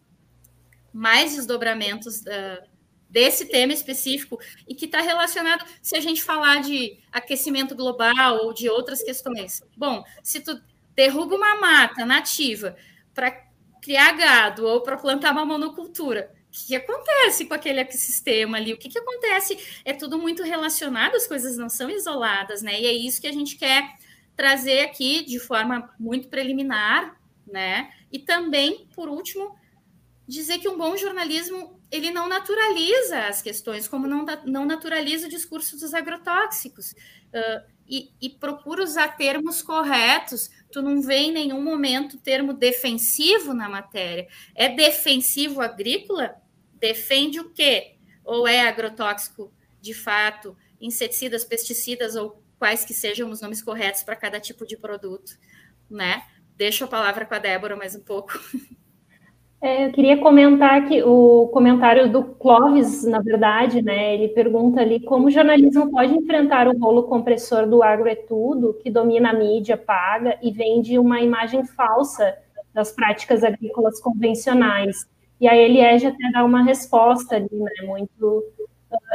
mais desdobramentos uh, desse tema específico e que está relacionado, se a gente falar de aquecimento global ou de outras questões. Bom, se tu derruba uma mata nativa para criar gado ou para plantar uma monocultura, que acontece com aquele ecossistema ali? O que, que acontece? É tudo muito relacionado, as coisas não são isoladas, né? E é isso que a gente quer trazer aqui de forma muito preliminar, né? E também, por último, dizer que um bom jornalismo ele não naturaliza as questões, como não, não naturaliza o discurso dos agrotóxicos. Uh, e, e, procura usar termos corretos. Tu não vê em nenhum momento termo defensivo na matéria. É defensivo agrícola? defende o quê? Ou é agrotóxico de fato, inseticidas, pesticidas ou quais que sejam os nomes corretos para cada tipo de produto, né? Deixo a palavra com a Débora mais um pouco. É, eu queria comentar que o comentário do Clóvis, na verdade, né? Ele pergunta ali como o jornalismo pode enfrentar o rolo compressor do agro é tudo, que domina a mídia, paga e vende uma imagem falsa das práticas agrícolas convencionais. E a Eliege até dá uma resposta ali, né, muito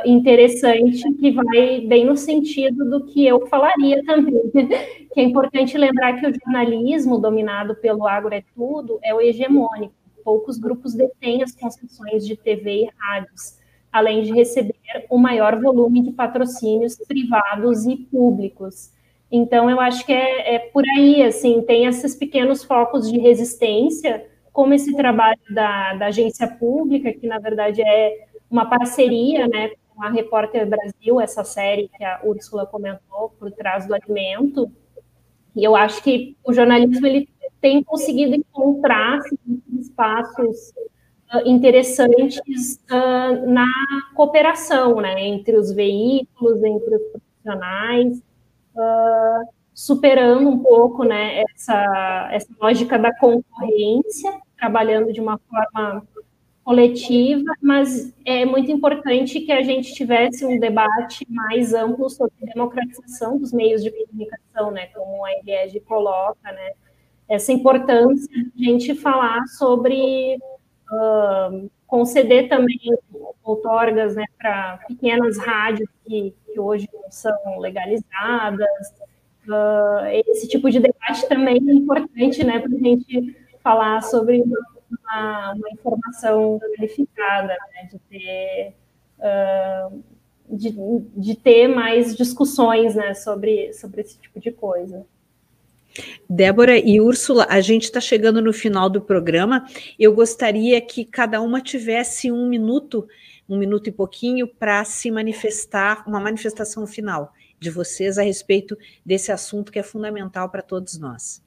interessante que vai bem no sentido do que eu falaria também, que é importante lembrar que o jornalismo dominado pelo agro é tudo é o hegemônico. Poucos grupos detêm as concessões de TV e rádios, além de receber o maior volume de patrocínios privados e públicos. Então, eu acho que é, é por aí, assim, tem esses pequenos focos de resistência, como esse trabalho da, da agência pública, que na verdade é uma parceria, né, com a Repórter Brasil, essa série que a Úrsula comentou, por trás do alimento, e eu acho que o jornalismo ele tem conseguido encontrar assim, espaços uh, interessantes uh, na cooperação, né, entre os veículos, entre os profissionais, uh, superando um pouco, né, essa, essa lógica da concorrência, trabalhando de uma forma coletiva, mas é muito importante que a gente tivesse um debate mais amplo sobre democratização dos meios de comunicação, né, como a IEG coloca, né, essa importância de a gente falar sobre uh, conceder também outorgas né, para pequenas rádios que, que, hoje não são legalizadas. Uh, esse tipo de debate também é importante né, para a gente falar sobre uma, uma informação qualificada, né, de ter. Uh, de, de, ter mais discussões né, sobre, sobre esse tipo de coisa. Débora e Úrsula, a gente está chegando no final do programa. Eu gostaria que cada uma tivesse um minuto, um minuto e pouquinho, para se manifestar, uma manifestação final de vocês a respeito desse assunto que é fundamental para todos nós.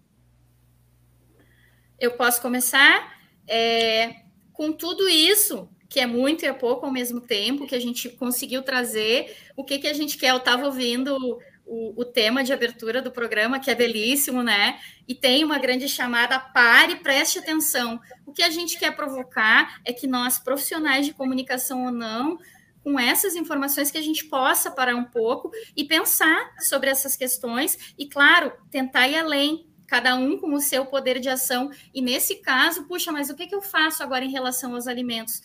Eu posso começar? É, com tudo isso, que é muito e é pouco ao mesmo tempo, que a gente conseguiu trazer, o que, que a gente quer? Eu estava ouvindo o, o, tema de abertura do programa, que é belíssimo, né? E tem uma grande chamada, pare preste atenção. O que a gente quer provocar é que nós, profissionais de comunicação ou não, com essas informações, que a gente possa parar um pouco e pensar sobre essas questões e, claro, tentar ir além, cada um com o seu poder de ação. E nesse caso, puxa, mas o que, que eu faço agora em relação aos alimentos?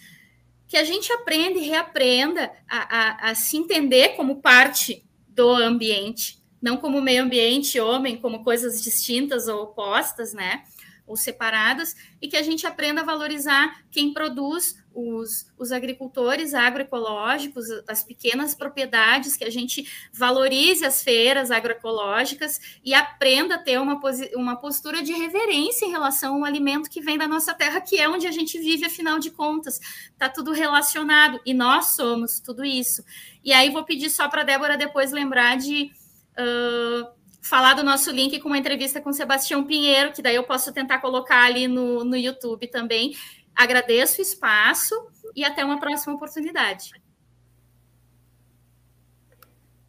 Que a gente aprenda e reaprenda a, a, a se entender como parte do ambiente, não como meio ambiente, homem, como coisas distintas ou opostas, né? Ou separadas, e que a gente aprenda a valorizar quem produz os, os agricultores agroecológicos, as pequenas propriedades, que a gente valorize as feiras agroecológicas e aprenda a ter uma, uma postura de reverência em relação ao alimento que vem da nossa terra, que é onde a gente vive, afinal de contas. Está tudo relacionado e nós somos tudo isso. E aí vou pedir só para a Débora depois lembrar de. Uh, falar do nosso link com uma entrevista com Sebastião Pinheiro, que daí eu posso tentar colocar ali no, no YouTube também, Agradeço o espaço e até uma próxima oportunidade.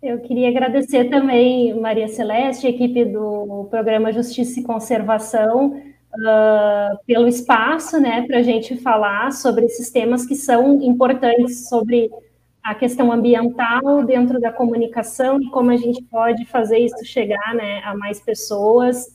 Eu queria agradecer também Maria Celeste, equipe do programa Justiça e Conservação, uh, pelo espaço, né, para a gente falar sobre esses temas que são importantes sobre a questão ambiental dentro da comunicação e como a gente pode fazer isso chegar, né, a mais pessoas.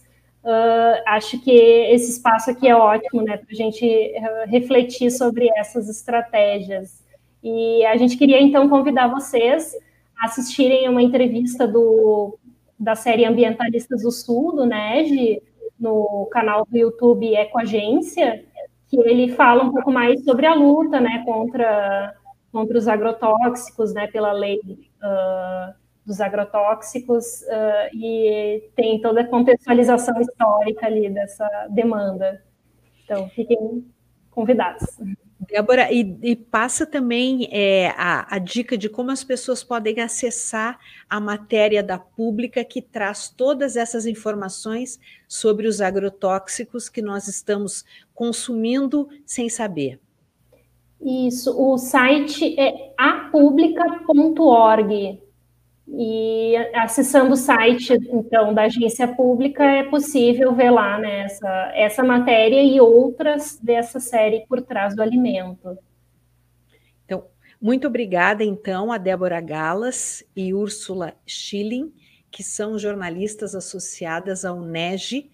Uh, acho que esse espaço aqui é ótimo, né, para a gente uh, refletir sobre essas estratégias. E a gente queria então convidar vocês a assistirem uma entrevista do, da série Ambientalistas do Sul, do NEG, no canal do YouTube Ecoagência, que ele fala um pouco mais sobre a luta, né, contra, contra os agrotóxicos, né, pela lei uh, dos agrotóxicos uh, e tem toda a contextualização histórica ali dessa demanda. Então, fiquem convidados. Débora, e, e passa também é, a, a, dica de como as pessoas podem acessar a matéria da pública que traz todas essas informações sobre os agrotóxicos que nós estamos consumindo sem saber. Isso, o site é apublica.org. E acessando o site, então, da agência pública, é possível ver lá né, essa, essa matéria e outras dessa série por trás do alimento. Então, muito obrigada, então, a Débora Galas e Úrsula Schilling, que são jornalistas associadas ao NEG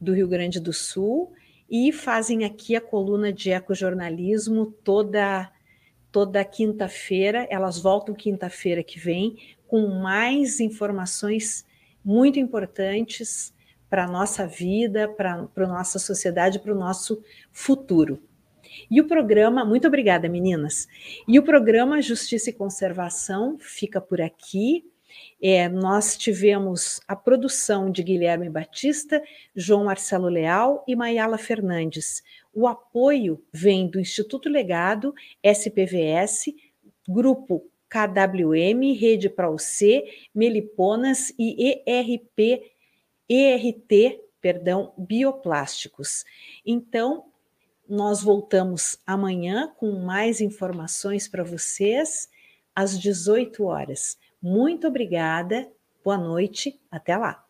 do Rio Grande do Sul e fazem aqui a coluna de ecojornalismo toda toda quinta-feira, elas voltam quinta-feira que vem com mais informações muito importantes para a nossa vida, para a nossa sociedade, para o nosso futuro. E o programa, muito obrigada, meninas. E o programa Justiça e Conservação fica por aqui. É, nós tivemos a produção de Guilherme Batista, João Marcelo Leal e Maiala Fernandes. O apoio vem do Instituto Legado, SPVS, Grupo KWM, Rede ProC, Meliponas e ERP, ERT, perdão, Bioplásticos. Então, nós voltamos amanhã com mais informações para vocês às 18 horas. Muito obrigada, boa noite, até lá.